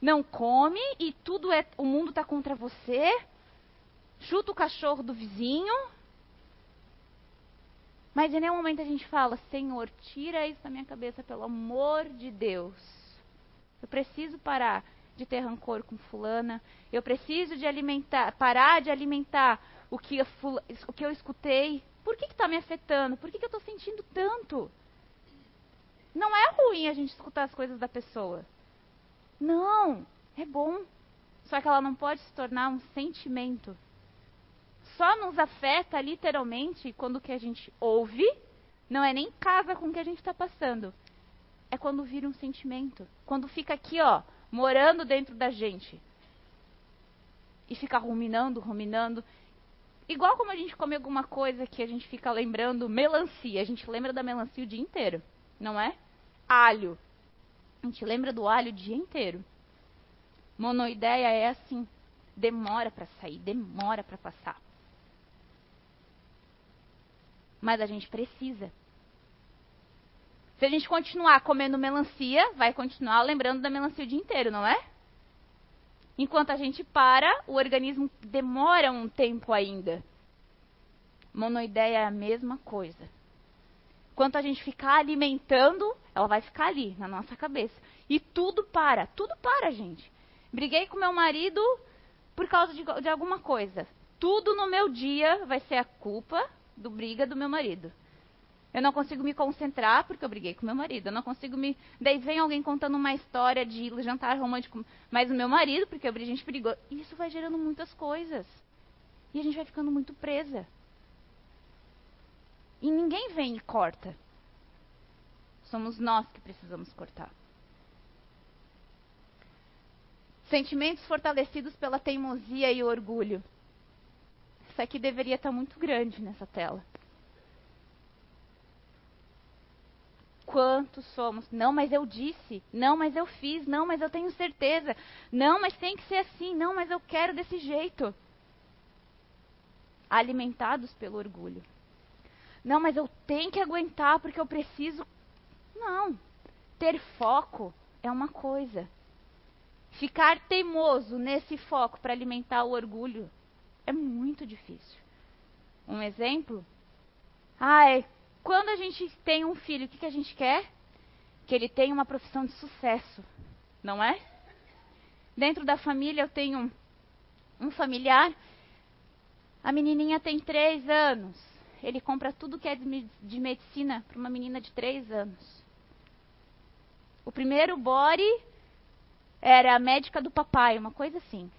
não come e tudo é. O mundo está contra você. Chuta o cachorro do vizinho. Mas em nenhum momento a gente fala, Senhor, tira isso da minha cabeça, pelo amor de Deus. Eu preciso parar de ter rancor com fulana. Eu preciso de alimentar, parar de alimentar o que, o que eu escutei. Por que está me afetando? Por que, que eu estou sentindo tanto? Não é ruim a gente escutar as coisas da pessoa. Não, é bom. Só que ela não pode se tornar um sentimento. Só nos afeta literalmente quando o que a gente ouve não é nem casa com o que a gente está passando. É quando vira um sentimento. Quando fica aqui, ó, morando dentro da gente. E fica ruminando, ruminando. Igual como a gente come alguma coisa que a gente fica lembrando, melancia. A gente lembra da melancia o dia inteiro, não é? Alho. A gente lembra do alho o dia inteiro. Monoideia é assim. Demora para sair, demora para passar. Mas a gente precisa. Se a gente continuar comendo melancia, vai continuar lembrando da melancia o dia inteiro, não é? Enquanto a gente para, o organismo demora um tempo ainda. Monoideia é a mesma coisa. Enquanto a gente ficar alimentando, ela vai ficar ali, na nossa cabeça. E tudo para, tudo para, gente. Briguei com meu marido por causa de, de alguma coisa. Tudo no meu dia vai ser a culpa do briga do meu marido. Eu não consigo me concentrar porque eu briguei com meu marido. Eu não consigo me. Daí vem alguém contando uma história de jantar romântico, mas o meu marido, porque a gente brigou. E isso vai gerando muitas coisas. E a gente vai ficando muito presa. E ninguém vem e corta. Somos nós que precisamos cortar. Sentimentos fortalecidos pela teimosia e orgulho. Isso aqui deveria estar muito grande nessa tela. Quantos somos? Não, mas eu disse. Não, mas eu fiz. Não, mas eu tenho certeza. Não, mas tem que ser assim. Não, mas eu quero desse jeito. Alimentados pelo orgulho. Não, mas eu tenho que aguentar porque eu preciso. Não. ter foco é uma coisa. Ficar teimoso nesse foco para alimentar o orgulho é muito difícil. Um exemplo? Ai, quando a gente tem um filho, o que, que a gente quer? Que ele tenha uma profissão de sucesso, não é? Dentro da família eu tenho um familiar, a menininha tem três anos. Ele compra tudo que é de medicina para uma menina de três anos. O primeiro body era a médica do papai, uma coisa assim.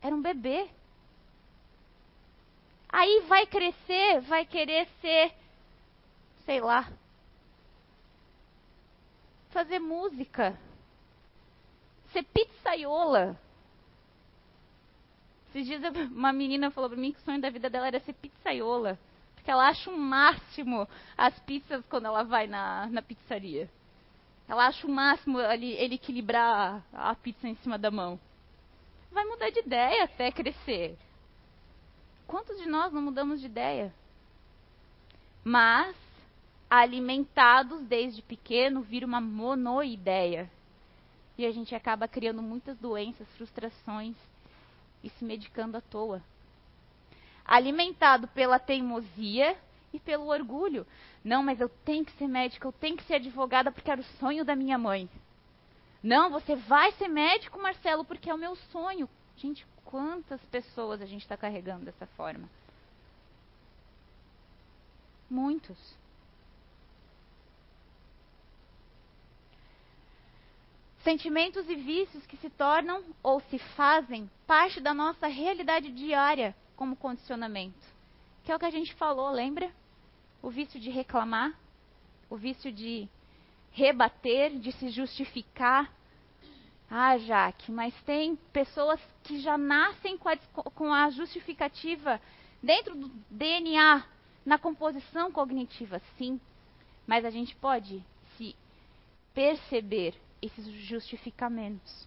Era um bebê. Aí vai crescer, vai querer ser, sei lá, fazer música, ser pizzaiola. Esses dias uma menina falou pra mim que o sonho da vida dela era ser pizzaiola. Porque ela acha o máximo as pizzas quando ela vai na, na pizzaria. Ela acha o máximo ali, ele equilibrar a pizza em cima da mão. Vai mudar de ideia até crescer. Quantos de nós não mudamos de ideia? Mas, alimentados desde pequeno, vira uma monoideia. E a gente acaba criando muitas doenças, frustrações e se medicando à toa. Alimentado pela teimosia e pelo orgulho. Não, mas eu tenho que ser médica, eu tenho que ser advogada porque era o sonho da minha mãe. Não, você vai ser médico, Marcelo, porque é o meu sonho. Gente, quantas pessoas a gente está carregando dessa forma? Muitos. Sentimentos e vícios que se tornam ou se fazem parte da nossa realidade diária como condicionamento. Que é o que a gente falou, lembra? O vício de reclamar, o vício de rebater, de se justificar, ah, Jaque, mas tem pessoas que já nascem com a, com a justificativa dentro do DNA, na composição cognitiva, sim. Mas a gente pode se perceber esses justificamentos.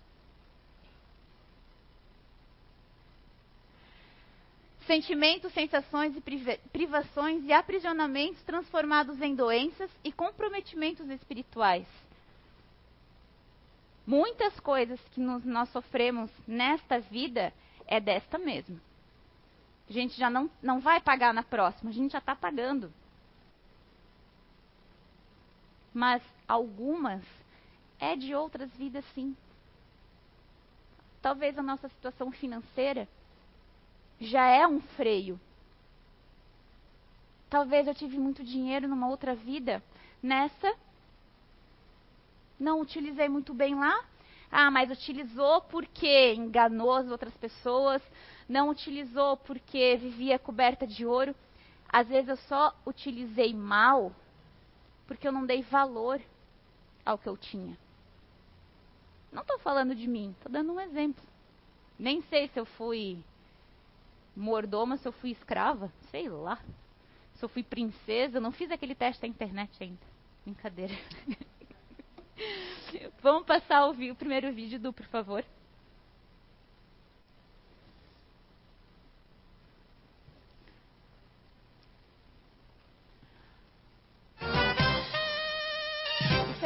Sentimentos, sensações e privações e aprisionamentos transformados em doenças e comprometimentos espirituais muitas coisas que nos, nós sofremos nesta vida é desta mesmo. A gente já não, não vai pagar na próxima, a gente já está pagando. Mas algumas é de outras vidas, sim. Talvez a nossa situação financeira já é um freio. Talvez eu tive muito dinheiro numa outra vida, nessa não utilizei muito bem lá. Ah, mas utilizou porque enganou as outras pessoas, não utilizou porque vivia coberta de ouro. Às vezes eu só utilizei mal porque eu não dei valor ao que eu tinha. Não estou falando de mim, estou dando um exemplo. Nem sei se eu fui mordoma, se eu fui escrava, sei lá. Se eu fui princesa, não fiz aquele teste da internet ainda. Brincadeira. Vamos passar o, o primeiro vídeo do, por favor.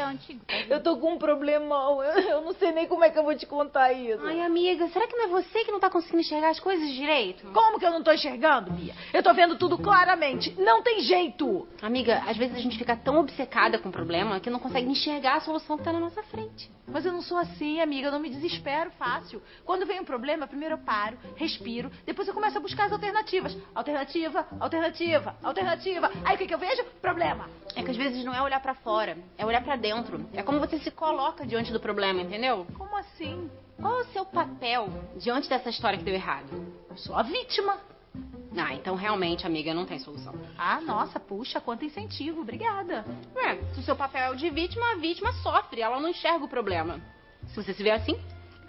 É antigo. Tá eu tô com um problemão. Eu, não sei nem como é que eu vou te contar isso. Ai, amiga, será que não é você que não tá conseguindo enxergar as coisas direito? Como que eu não tô enxergando, Bia? Eu tô vendo tudo claramente. Não tem jeito. Amiga, às vezes a gente fica tão obcecada com o problema que não consegue enxergar a solução que tá na nossa frente. Mas eu não sou assim, amiga. Eu não me desespero fácil. Quando vem um problema, primeiro eu paro, respiro, depois eu começo a buscar as alternativas. Alternativa, alternativa, alternativa. Aí o que, que eu vejo? Problema. É que às vezes não é olhar para fora, é olhar para dentro. É como você se coloca diante do problema, entendeu? Como assim? Qual é o seu papel diante dessa história que deu errado? Eu sou a vítima. Ah, então realmente, amiga, não tem solução. Ah, nossa, puxa, quanto incentivo, obrigada. Ué, se o seu papel é o de vítima, a vítima sofre, ela não enxerga o problema. Se você se vê assim.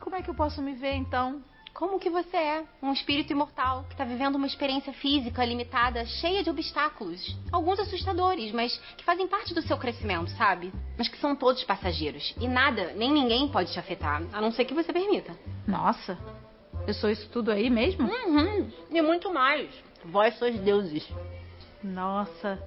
Como é que eu posso me ver então? Como que você é? Um espírito imortal que está vivendo uma experiência física limitada, cheia de obstáculos. Alguns assustadores, mas que fazem parte do seu crescimento, sabe? Mas que são todos passageiros. E nada, nem ninguém pode te afetar, a não ser que você permita. Nossa, eu sou isso tudo aí mesmo? Uhum, e muito mais. Vós sois deuses. Nossa,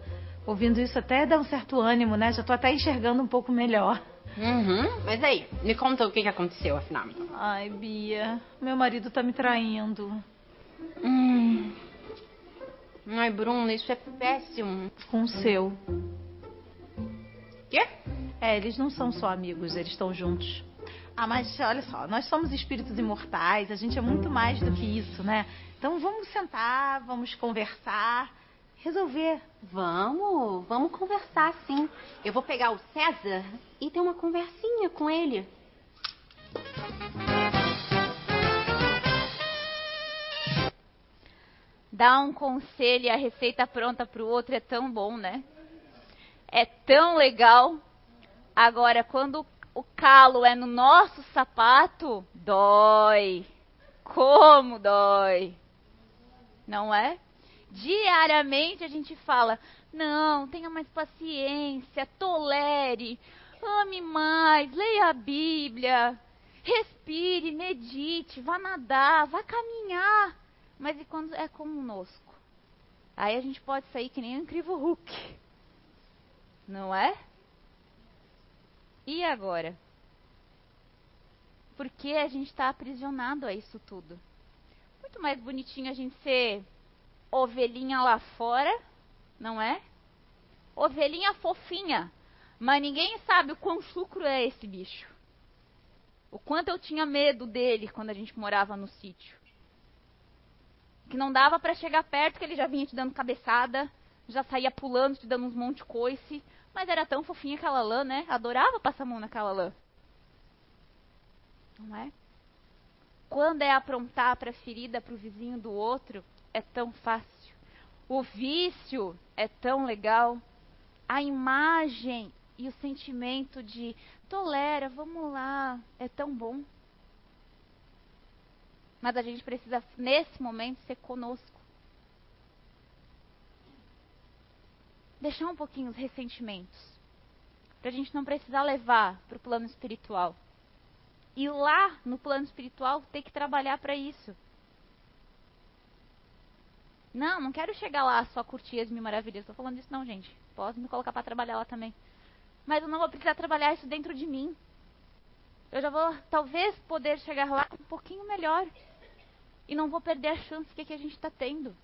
Ouvindo isso até dá um certo ânimo, né? Já tô até enxergando um pouco melhor. Uhum. Mas aí, me conta o que, que aconteceu, afinal. Ai, Bia, meu marido tá me traindo. Hum. Ai, Bruno, isso é péssimo. Com o seu. Quê? É, eles não são só amigos, eles estão juntos. Ah, mas olha só, nós somos espíritos imortais, a gente é muito mais do que isso, né? Então vamos sentar, vamos conversar, resolver. Vamos, vamos conversar sim. Eu vou pegar o César e ter uma conversinha com ele. Dar um conselho e a receita pronta para o outro é tão bom, né? É tão legal. Agora, quando o calo é no nosso sapato, dói. Como dói. Não é? Diariamente a gente fala: não, tenha mais paciência, tolere, ame mais, leia a Bíblia, respire, medite, vá nadar, vá caminhar. Mas e quando é conosco? Aí a gente pode sair que nem um incrível Hulk. Não é? E agora? Por que a gente está aprisionado a isso tudo? Muito mais bonitinho a gente ser ovelhinha lá fora, não é? Ovelhinha fofinha. Mas ninguém sabe o quão chucro é esse bicho. O quanto eu tinha medo dele quando a gente morava no sítio. Que não dava para chegar perto, que ele já vinha te dando cabeçada, já saía pulando, te dando uns monte de coice. Mas era tão fofinha aquela lã, né? Adorava passar a mão naquela lã. Não é? Quando é aprontar para ferida para o vizinho do outro, é tão fácil. O vício é tão legal. A imagem e o sentimento de tolera, vamos lá, é tão bom. Mas a gente precisa, nesse momento, ser conosco. Deixar um pouquinho os ressentimentos. Para a gente não precisar levar para o plano espiritual. E lá, no plano espiritual, ter que trabalhar para isso. Não, não quero chegar lá só curtir as mil maravilhas. Estou falando isso não, gente. Posso me colocar para trabalhar lá também. Mas eu não vou precisar trabalhar isso dentro de mim. Eu já vou, talvez, poder chegar lá um pouquinho melhor. E não vou perder a chance que, que a gente está tendo.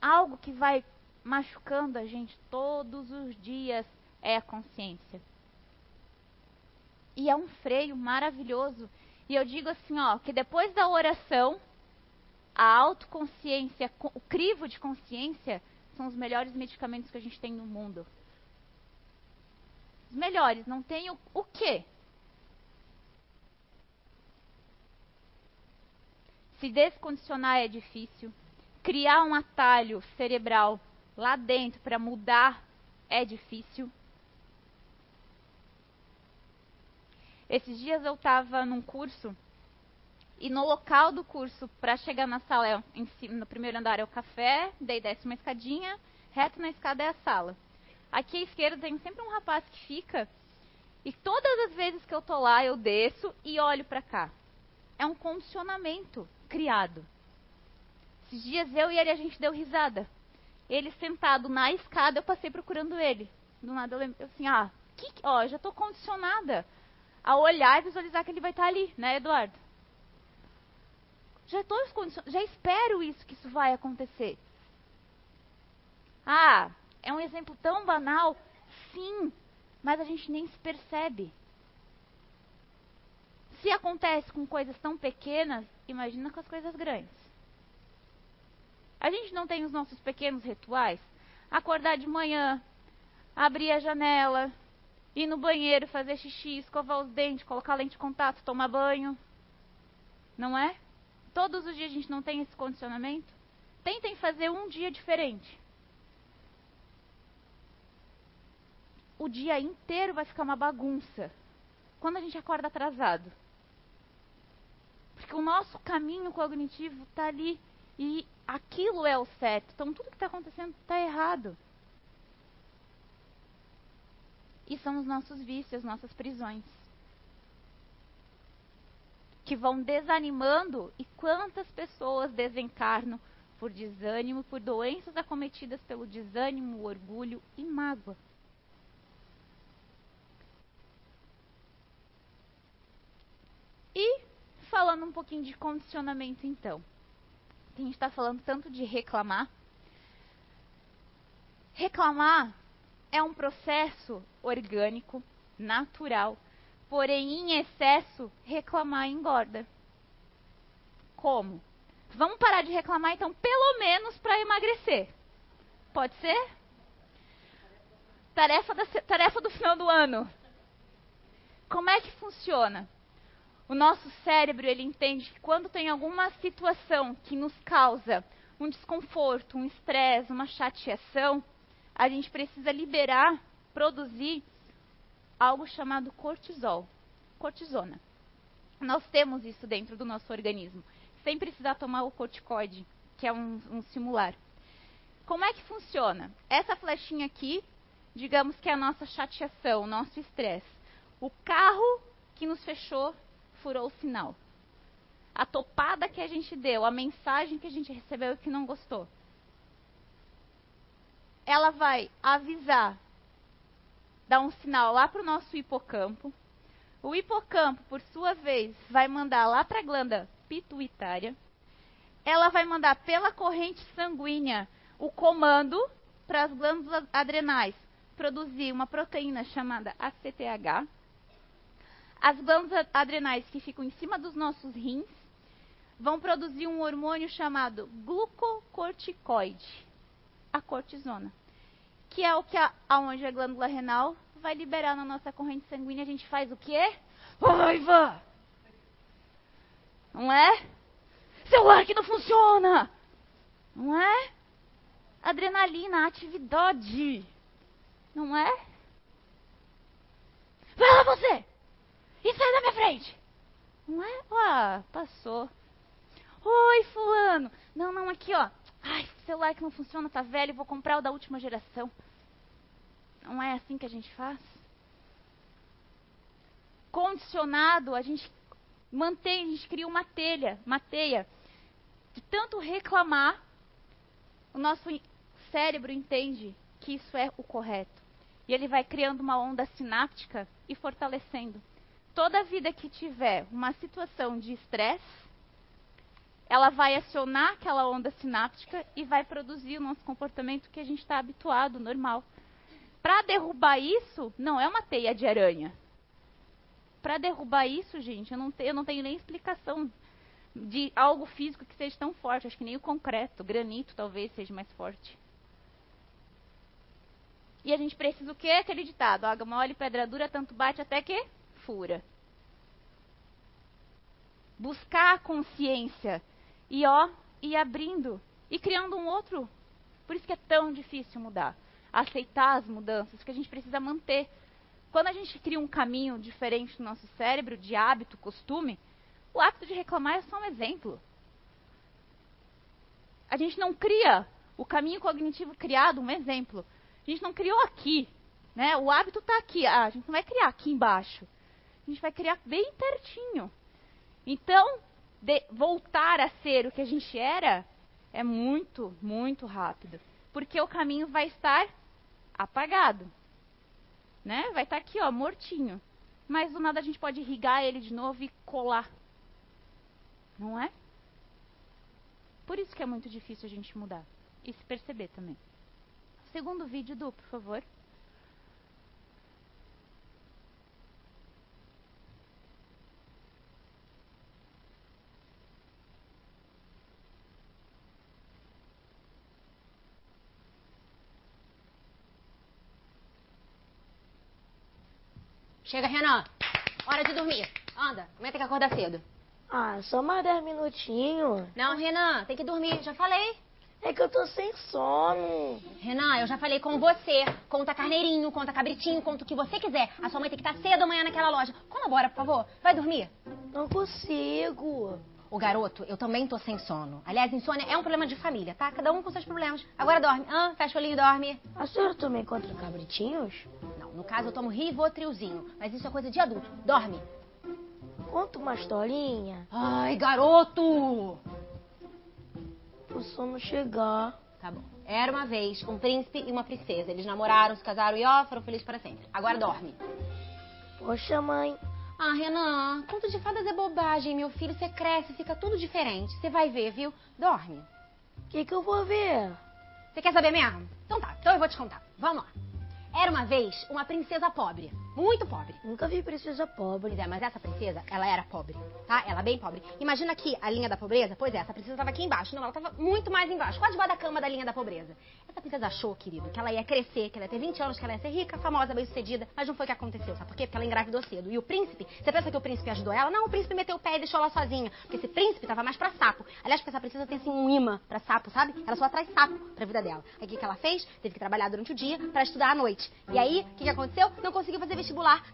Algo que vai machucando a gente todos os dias é a consciência. E é um freio maravilhoso. E eu digo assim, ó, que depois da oração, a autoconsciência, o crivo de consciência, são os melhores medicamentos que a gente tem no mundo. Os melhores, não tem o, o quê? Se descondicionar é difícil. Criar um atalho cerebral lá dentro para mudar é difícil. Esses dias eu estava num curso e no local do curso, para chegar na sala, é, cima, no primeiro andar é o café, daí desce uma escadinha, reto na escada é a sala. Aqui à esquerda tem sempre um rapaz que fica e todas as vezes que eu tô lá eu desço e olho para cá. É um condicionamento criado. Esses dias eu e ele a gente deu risada. Ele sentado na escada, eu passei procurando ele. Do nada eu lembro assim, ah, que, ó, já tô condicionada a olhar e visualizar que ele vai estar ali, né, Eduardo? Já estou já espero isso que isso vai acontecer. Ah, é um exemplo tão banal, sim, mas a gente nem se percebe. Se acontece com coisas tão pequenas, imagina com as coisas grandes. A gente não tem os nossos pequenos rituais? Acordar de manhã, abrir a janela, ir no banheiro, fazer xixi, escovar os dentes, colocar lente de contato, tomar banho. Não é? Todos os dias a gente não tem esse condicionamento? Tentem fazer um dia diferente. O dia inteiro vai ficar uma bagunça. Quando a gente acorda atrasado. Porque o nosso caminho cognitivo está ali e aquilo é o certo. Então tudo que está acontecendo está errado. E são os nossos vícios, nossas prisões. Que vão desanimando. E quantas pessoas desencarnam por desânimo, por doenças acometidas pelo desânimo, orgulho e mágoa. E falando um pouquinho de condicionamento, então. A gente está falando tanto de reclamar. Reclamar é um processo orgânico, natural, porém em excesso, reclamar engorda. Como? Vamos parar de reclamar então, pelo menos para emagrecer. Pode ser? Tarefa, da, tarefa do final do ano. Como é que funciona? O nosso cérebro ele entende que quando tem alguma situação que nos causa um desconforto, um estresse, uma chateação, a gente precisa liberar, produzir algo chamado cortisol, cortisona. Nós temos isso dentro do nosso organismo, sem precisar tomar o corticoide, que é um, um simular. Como é que funciona? Essa flechinha aqui, digamos que é a nossa chateação, o nosso estresse. O carro que nos fechou furou o sinal. A topada que a gente deu, a mensagem que a gente recebeu e que não gostou. Ela vai avisar, dar um sinal lá para o nosso hipocampo. O hipocampo, por sua vez, vai mandar lá para a glândula pituitária. Ela vai mandar pela corrente sanguínea o comando para as glândulas adrenais produzir uma proteína chamada ACTH. As glândulas adrenais que ficam em cima dos nossos rins vão produzir um hormônio chamado glucocorticoide, a cortisona, que é o que a, aonde a glândula renal vai liberar na nossa corrente sanguínea. A gente faz o quê? Raiva! Não é? Celular que não funciona! Não é? Adrenalina, atividade. Não é? Vai lá você! E sai da minha frente! Não é? Ah, passou. Oi, fulano. Não, não, aqui, ó. Ai, celular que não funciona, tá velho, vou comprar o da última geração. Não é assim que a gente faz? Condicionado, a gente mantém, a gente cria uma telha, uma teia. De tanto reclamar, o nosso cérebro entende que isso é o correto. E ele vai criando uma onda sináptica e fortalecendo toda vida que tiver uma situação de estresse, ela vai acionar aquela onda sináptica e vai produzir o nosso comportamento que a gente está habituado, normal. Para derrubar isso, não é uma teia de aranha. Para derrubar isso, gente, eu não, te, eu não tenho nem explicação de algo físico que seja tão forte. Acho que nem o concreto, o granito talvez seja mais forte. E a gente precisa o quê? Aquele ditado: água mole, pedra dura, tanto bate até que fura. Buscar a consciência e ó, e abrindo e criando um outro. Por isso que é tão difícil mudar. Aceitar as mudanças, que a gente precisa manter. Quando a gente cria um caminho diferente no nosso cérebro, de hábito, costume, o hábito de reclamar é só um exemplo. A gente não cria o caminho cognitivo criado, um exemplo. A gente não criou aqui. Né? O hábito está aqui. Ah, a gente não vai criar aqui embaixo a gente vai criar bem pertinho. Então, voltar a ser o que a gente era é muito, muito rápido. Porque o caminho vai estar apagado. Né? Vai estar aqui, ó, mortinho. Mas do nada a gente pode irrigar ele de novo e colar. Não é? Por isso que é muito difícil a gente mudar. E se perceber também. Segundo vídeo do, por favor. Chega, Renan. Hora de dormir. Anda, amanhã tem que acordar cedo. Ah, só mais 10 minutinhos. Não, Renan, tem que dormir. Já falei. É que eu tô sem sono. Renan, eu já falei com você. Conta carneirinho, conta cabritinho, conta o que você quiser. A sua mãe tem que estar cedo amanhã naquela loja. Colabora, por favor. Vai dormir. Não consigo. O garoto, eu também tô sem sono. Aliás, insônia é um problema de família, tá? Cada um com seus problemas. Agora dorme. Ah, fecha o olhinho e dorme. A senhora também contra cabritinhos? No caso eu tomo Rivotrilzinho. Mas isso é coisa de adulto. Dorme. Conta uma historinha. Ai, garoto! pro sono chegar. Tá bom. Era uma vez um príncipe e uma princesa. Eles namoraram, se casaram e ó, foram felizes para sempre. Agora dorme. Poxa, mãe. Ah, Renan, conto de fadas é bobagem, meu filho. Você cresce, fica tudo diferente. Você vai ver, viu? Dorme. O que, que eu vou ver? Você quer saber mesmo? Então tá, então eu vou te contar. Vamos lá. Era uma vez uma princesa pobre. Muito pobre. Nunca vi princesa pobre. Pois é, mas essa princesa, ela era pobre, tá? Ela bem pobre. Imagina aqui a linha da pobreza. Pois é, essa princesa tava aqui embaixo. Não, ela tava muito mais embaixo, quase debaixo da cama da linha da pobreza. Essa princesa achou, querido, que ela ia crescer, que ela ia ter 20 anos, que ela ia ser rica, famosa, bem-sucedida. Mas não foi o que aconteceu, sabe por quê? Porque ela engravidou cedo. E o príncipe, você pensa que o príncipe ajudou ela? Não, o príncipe meteu o pé e deixou ela sozinha. Porque esse príncipe tava mais pra sapo. Aliás, porque essa princesa tem assim um imã pra sapo, sabe? Ela só atrai sapo pra vida dela. Aí o que, que ela fez? Teve que trabalhar durante o dia pra estudar à noite. E aí, o que, que aconteceu? Não conseguiu fazer vestibular,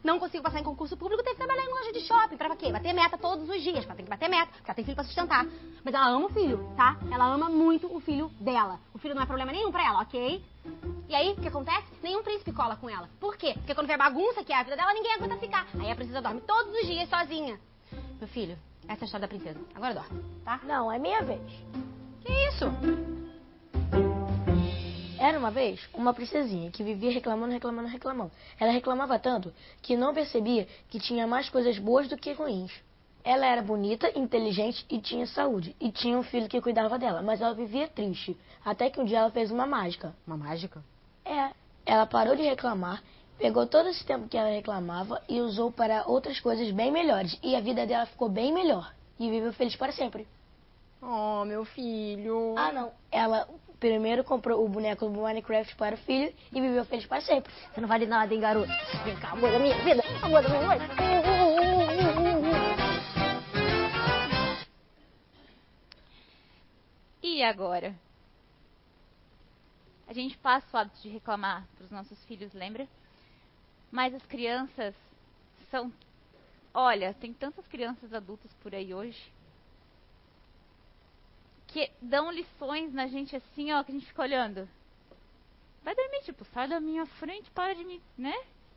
não conseguiu passar em concurso público, teve que trabalhar em loja de shopping. Pra quê? Bater meta todos os dias. Ela tem que bater meta, porque ela tem filho pra sustentar. Mas ela ama o filho, tá? Ela ama muito o filho dela. O filho não é problema nenhum pra ela, ok? E aí, o que acontece? Nenhum príncipe cola com ela. Por quê? Porque quando vê a bagunça que é a vida dela, ninguém aguenta ficar. Aí a princesa dorme todos os dias sozinha. Meu filho, essa é a história da princesa. Agora dorme, tá? Não, é minha vez. Que isso? Era uma vez uma princesinha que vivia reclamando, reclamando, reclamando. Ela reclamava tanto que não percebia que tinha mais coisas boas do que ruins. Ela era bonita, inteligente e tinha saúde. E tinha um filho que cuidava dela, mas ela vivia triste. Até que um dia ela fez uma mágica. Uma mágica? É, ela parou de reclamar, pegou todo esse tempo que ela reclamava e usou para outras coisas bem melhores. E a vida dela ficou bem melhor. E viveu feliz para sempre. Oh, meu filho. Ah, não. Ela primeiro comprou o boneco do Minecraft para o filho e viveu feliz para sempre. Você não vale nada, hein, garoto? Vem cá, amor da minha vida, amor da minha noite. E agora? A gente passa o hábito de reclamar para os nossos filhos, lembra? Mas as crianças são. Olha, tem tantas crianças adultas por aí hoje que dão lições na gente assim, ó, que a gente fica olhando. Vai dormir, tipo, sai da minha frente, para de me, né?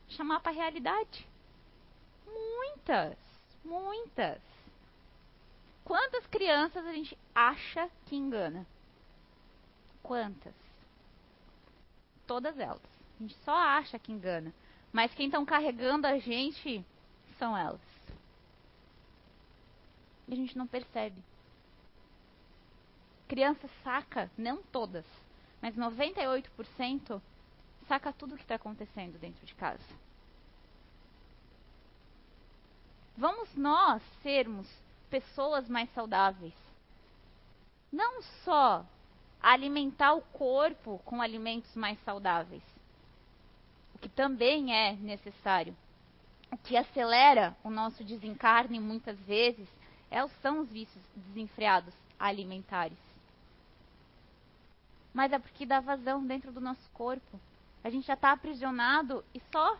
Chamar pra realidade. Muitas, muitas. Quantas crianças a gente acha que engana? Quantas? Todas elas. A gente só acha que engana. Mas quem estão carregando a gente são elas. E a gente não percebe. Criança saca, não todas, mas 98% saca tudo o que está acontecendo dentro de casa. Vamos nós sermos pessoas mais saudáveis. Não só alimentar o corpo com alimentos mais saudáveis, o que também é necessário. O que acelera o nosso desencarne muitas vezes é, são os vícios desenfreados alimentares. Mas é porque dá vazão dentro do nosso corpo. A gente já está aprisionado e só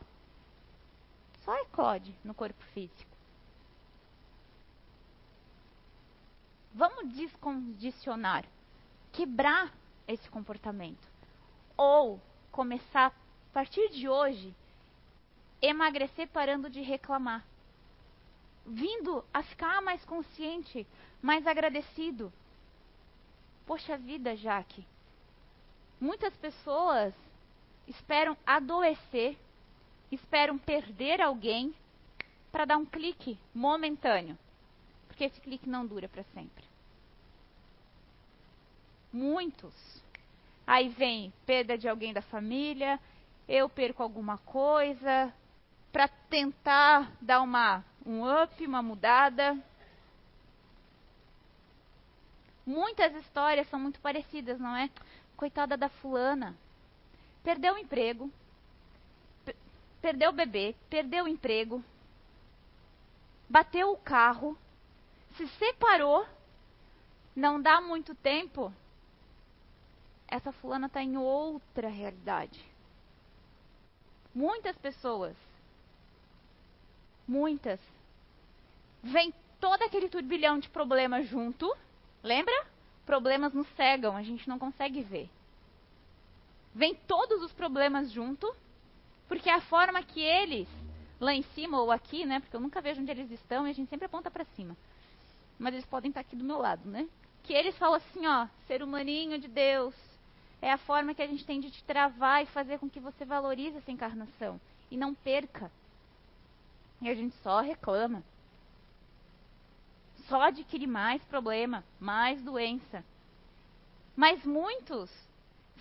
só eclode no corpo físico. Vamos descondicionar, quebrar esse comportamento. Ou começar, a partir de hoje, emagrecer parando de reclamar. Vindo a ficar mais consciente, mais agradecido. Poxa vida, Jaque. Muitas pessoas esperam adoecer, esperam perder alguém para dar um clique momentâneo. Porque esse clique não dura para sempre. Muitos. Aí vem perda de alguém da família, eu perco alguma coisa, para tentar dar uma, um up, uma mudada. Muitas histórias são muito parecidas, não é? Coitada da fulana. Perdeu o emprego, perdeu o bebê, perdeu o emprego, bateu o carro, se separou, não dá muito tempo, essa fulana está em outra realidade. Muitas pessoas, muitas, vem todo aquele turbilhão de problemas junto, lembra? Problemas nos cegam, a gente não consegue ver. Vem todos os problemas junto, porque é a forma que eles, lá em cima ou aqui, né? Porque eu nunca vejo onde eles estão e a gente sempre aponta para cima. Mas eles podem estar aqui do meu lado, né? que eles falam assim, ó, ser humaninho de Deus, é a forma que a gente tem de te travar e fazer com que você valorize essa encarnação e não perca. E a gente só reclama. Só adquire mais problema, mais doença. Mas muitos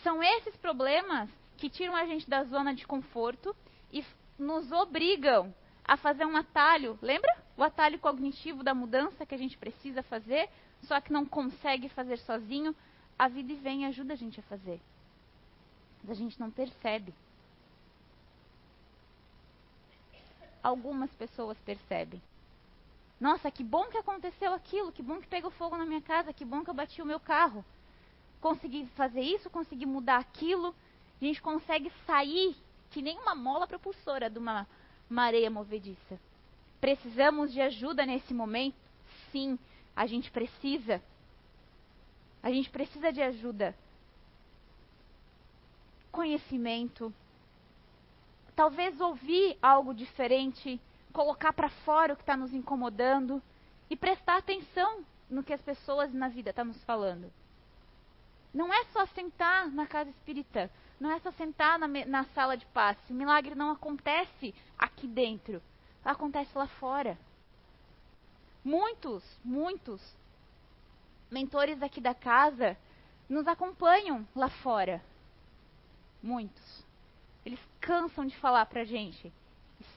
são esses problemas que tiram a gente da zona de conforto e nos obrigam a fazer um atalho. Lembra? O atalho cognitivo da mudança que a gente precisa fazer, só que não consegue fazer sozinho. A vida vem e ajuda a gente a fazer. Mas a gente não percebe. Algumas pessoas percebem. Nossa, que bom que aconteceu aquilo, que bom que pegou fogo na minha casa, que bom que eu bati o meu carro. Consegui fazer isso, consegui mudar aquilo. A gente consegue sair que nem uma mola propulsora de uma mareia movediça. Precisamos de ajuda nesse momento? Sim, a gente precisa. A gente precisa de ajuda. Conhecimento. Talvez ouvir algo diferente, colocar para fora o que está nos incomodando e prestar atenção no que as pessoas na vida estão tá nos falando. Não é só sentar na casa espírita, não é só sentar na, na sala de passe. O milagre não acontece aqui dentro, acontece lá fora. Muitos, muitos mentores aqui da casa nos acompanham lá fora. Muitos. Eles cansam de falar pra gente.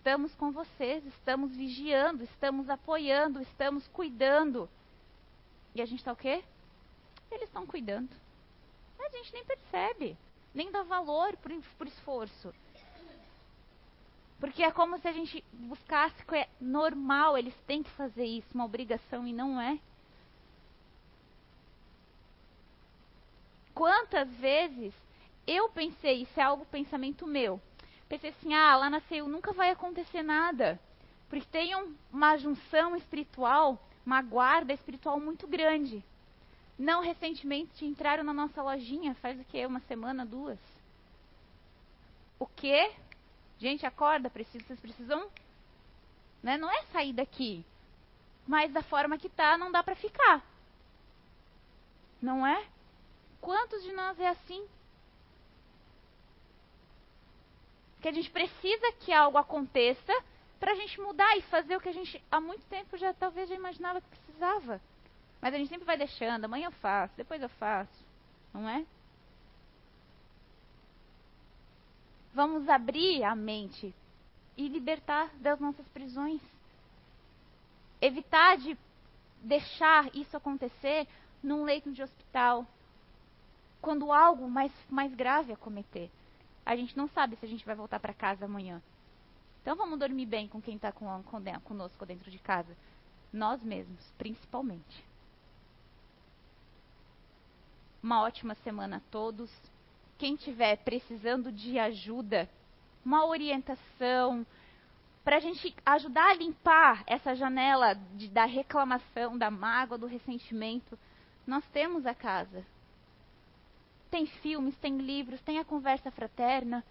Estamos com vocês, estamos vigiando, estamos apoiando, estamos cuidando. E a gente está o quê? Eles estão cuidando. A gente nem percebe, nem dá valor por, por esforço. Porque é como se a gente buscasse que é normal, eles têm que fazer isso, uma obrigação, e não é. Quantas vezes eu pensei, isso é algo pensamento meu, pensei assim, ah, lá na CEU nunca vai acontecer nada. Porque tem um, uma junção espiritual, uma guarda espiritual muito grande. Não recentemente entraram na nossa lojinha, faz o que? Uma semana, duas. O quê? Gente, acorda, precisa, vocês precisam. Né? Não é sair daqui. Mas da forma que tá, não dá para ficar. Não é? Quantos de nós é assim? Que a gente precisa que algo aconteça para a gente mudar e fazer o que a gente há muito tempo já talvez já imaginava que precisava. Mas a gente sempre vai deixando, amanhã eu faço, depois eu faço, não é? Vamos abrir a mente e libertar das nossas prisões. Evitar de deixar isso acontecer num leito de hospital. Quando algo mais, mais grave acometer. A gente não sabe se a gente vai voltar para casa amanhã. Então vamos dormir bem com quem está com, com, conosco dentro de casa. Nós mesmos, principalmente. Uma ótima semana a todos quem estiver precisando de ajuda, uma orientação, para a gente ajudar a limpar essa janela de, da reclamação, da mágoa, do ressentimento, nós temos a casa. Tem filmes, tem livros, tem a conversa fraterna.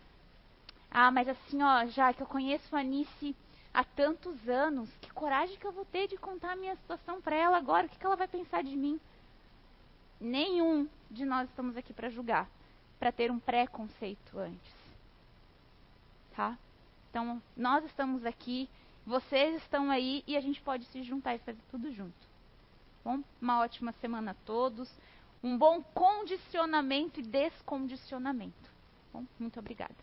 Ah, mas assim, ó, já que eu conheço a Anice há tantos anos, que coragem que eu vou ter de contar a minha situação para ela agora, o que, que ela vai pensar de mim? Nenhum de nós estamos aqui para julgar para ter um preconceito antes. Tá? Então, nós estamos aqui, vocês estão aí e a gente pode se juntar e fazer tudo junto. Bom, uma ótima semana a todos. Um bom condicionamento e descondicionamento. Bom, muito obrigada.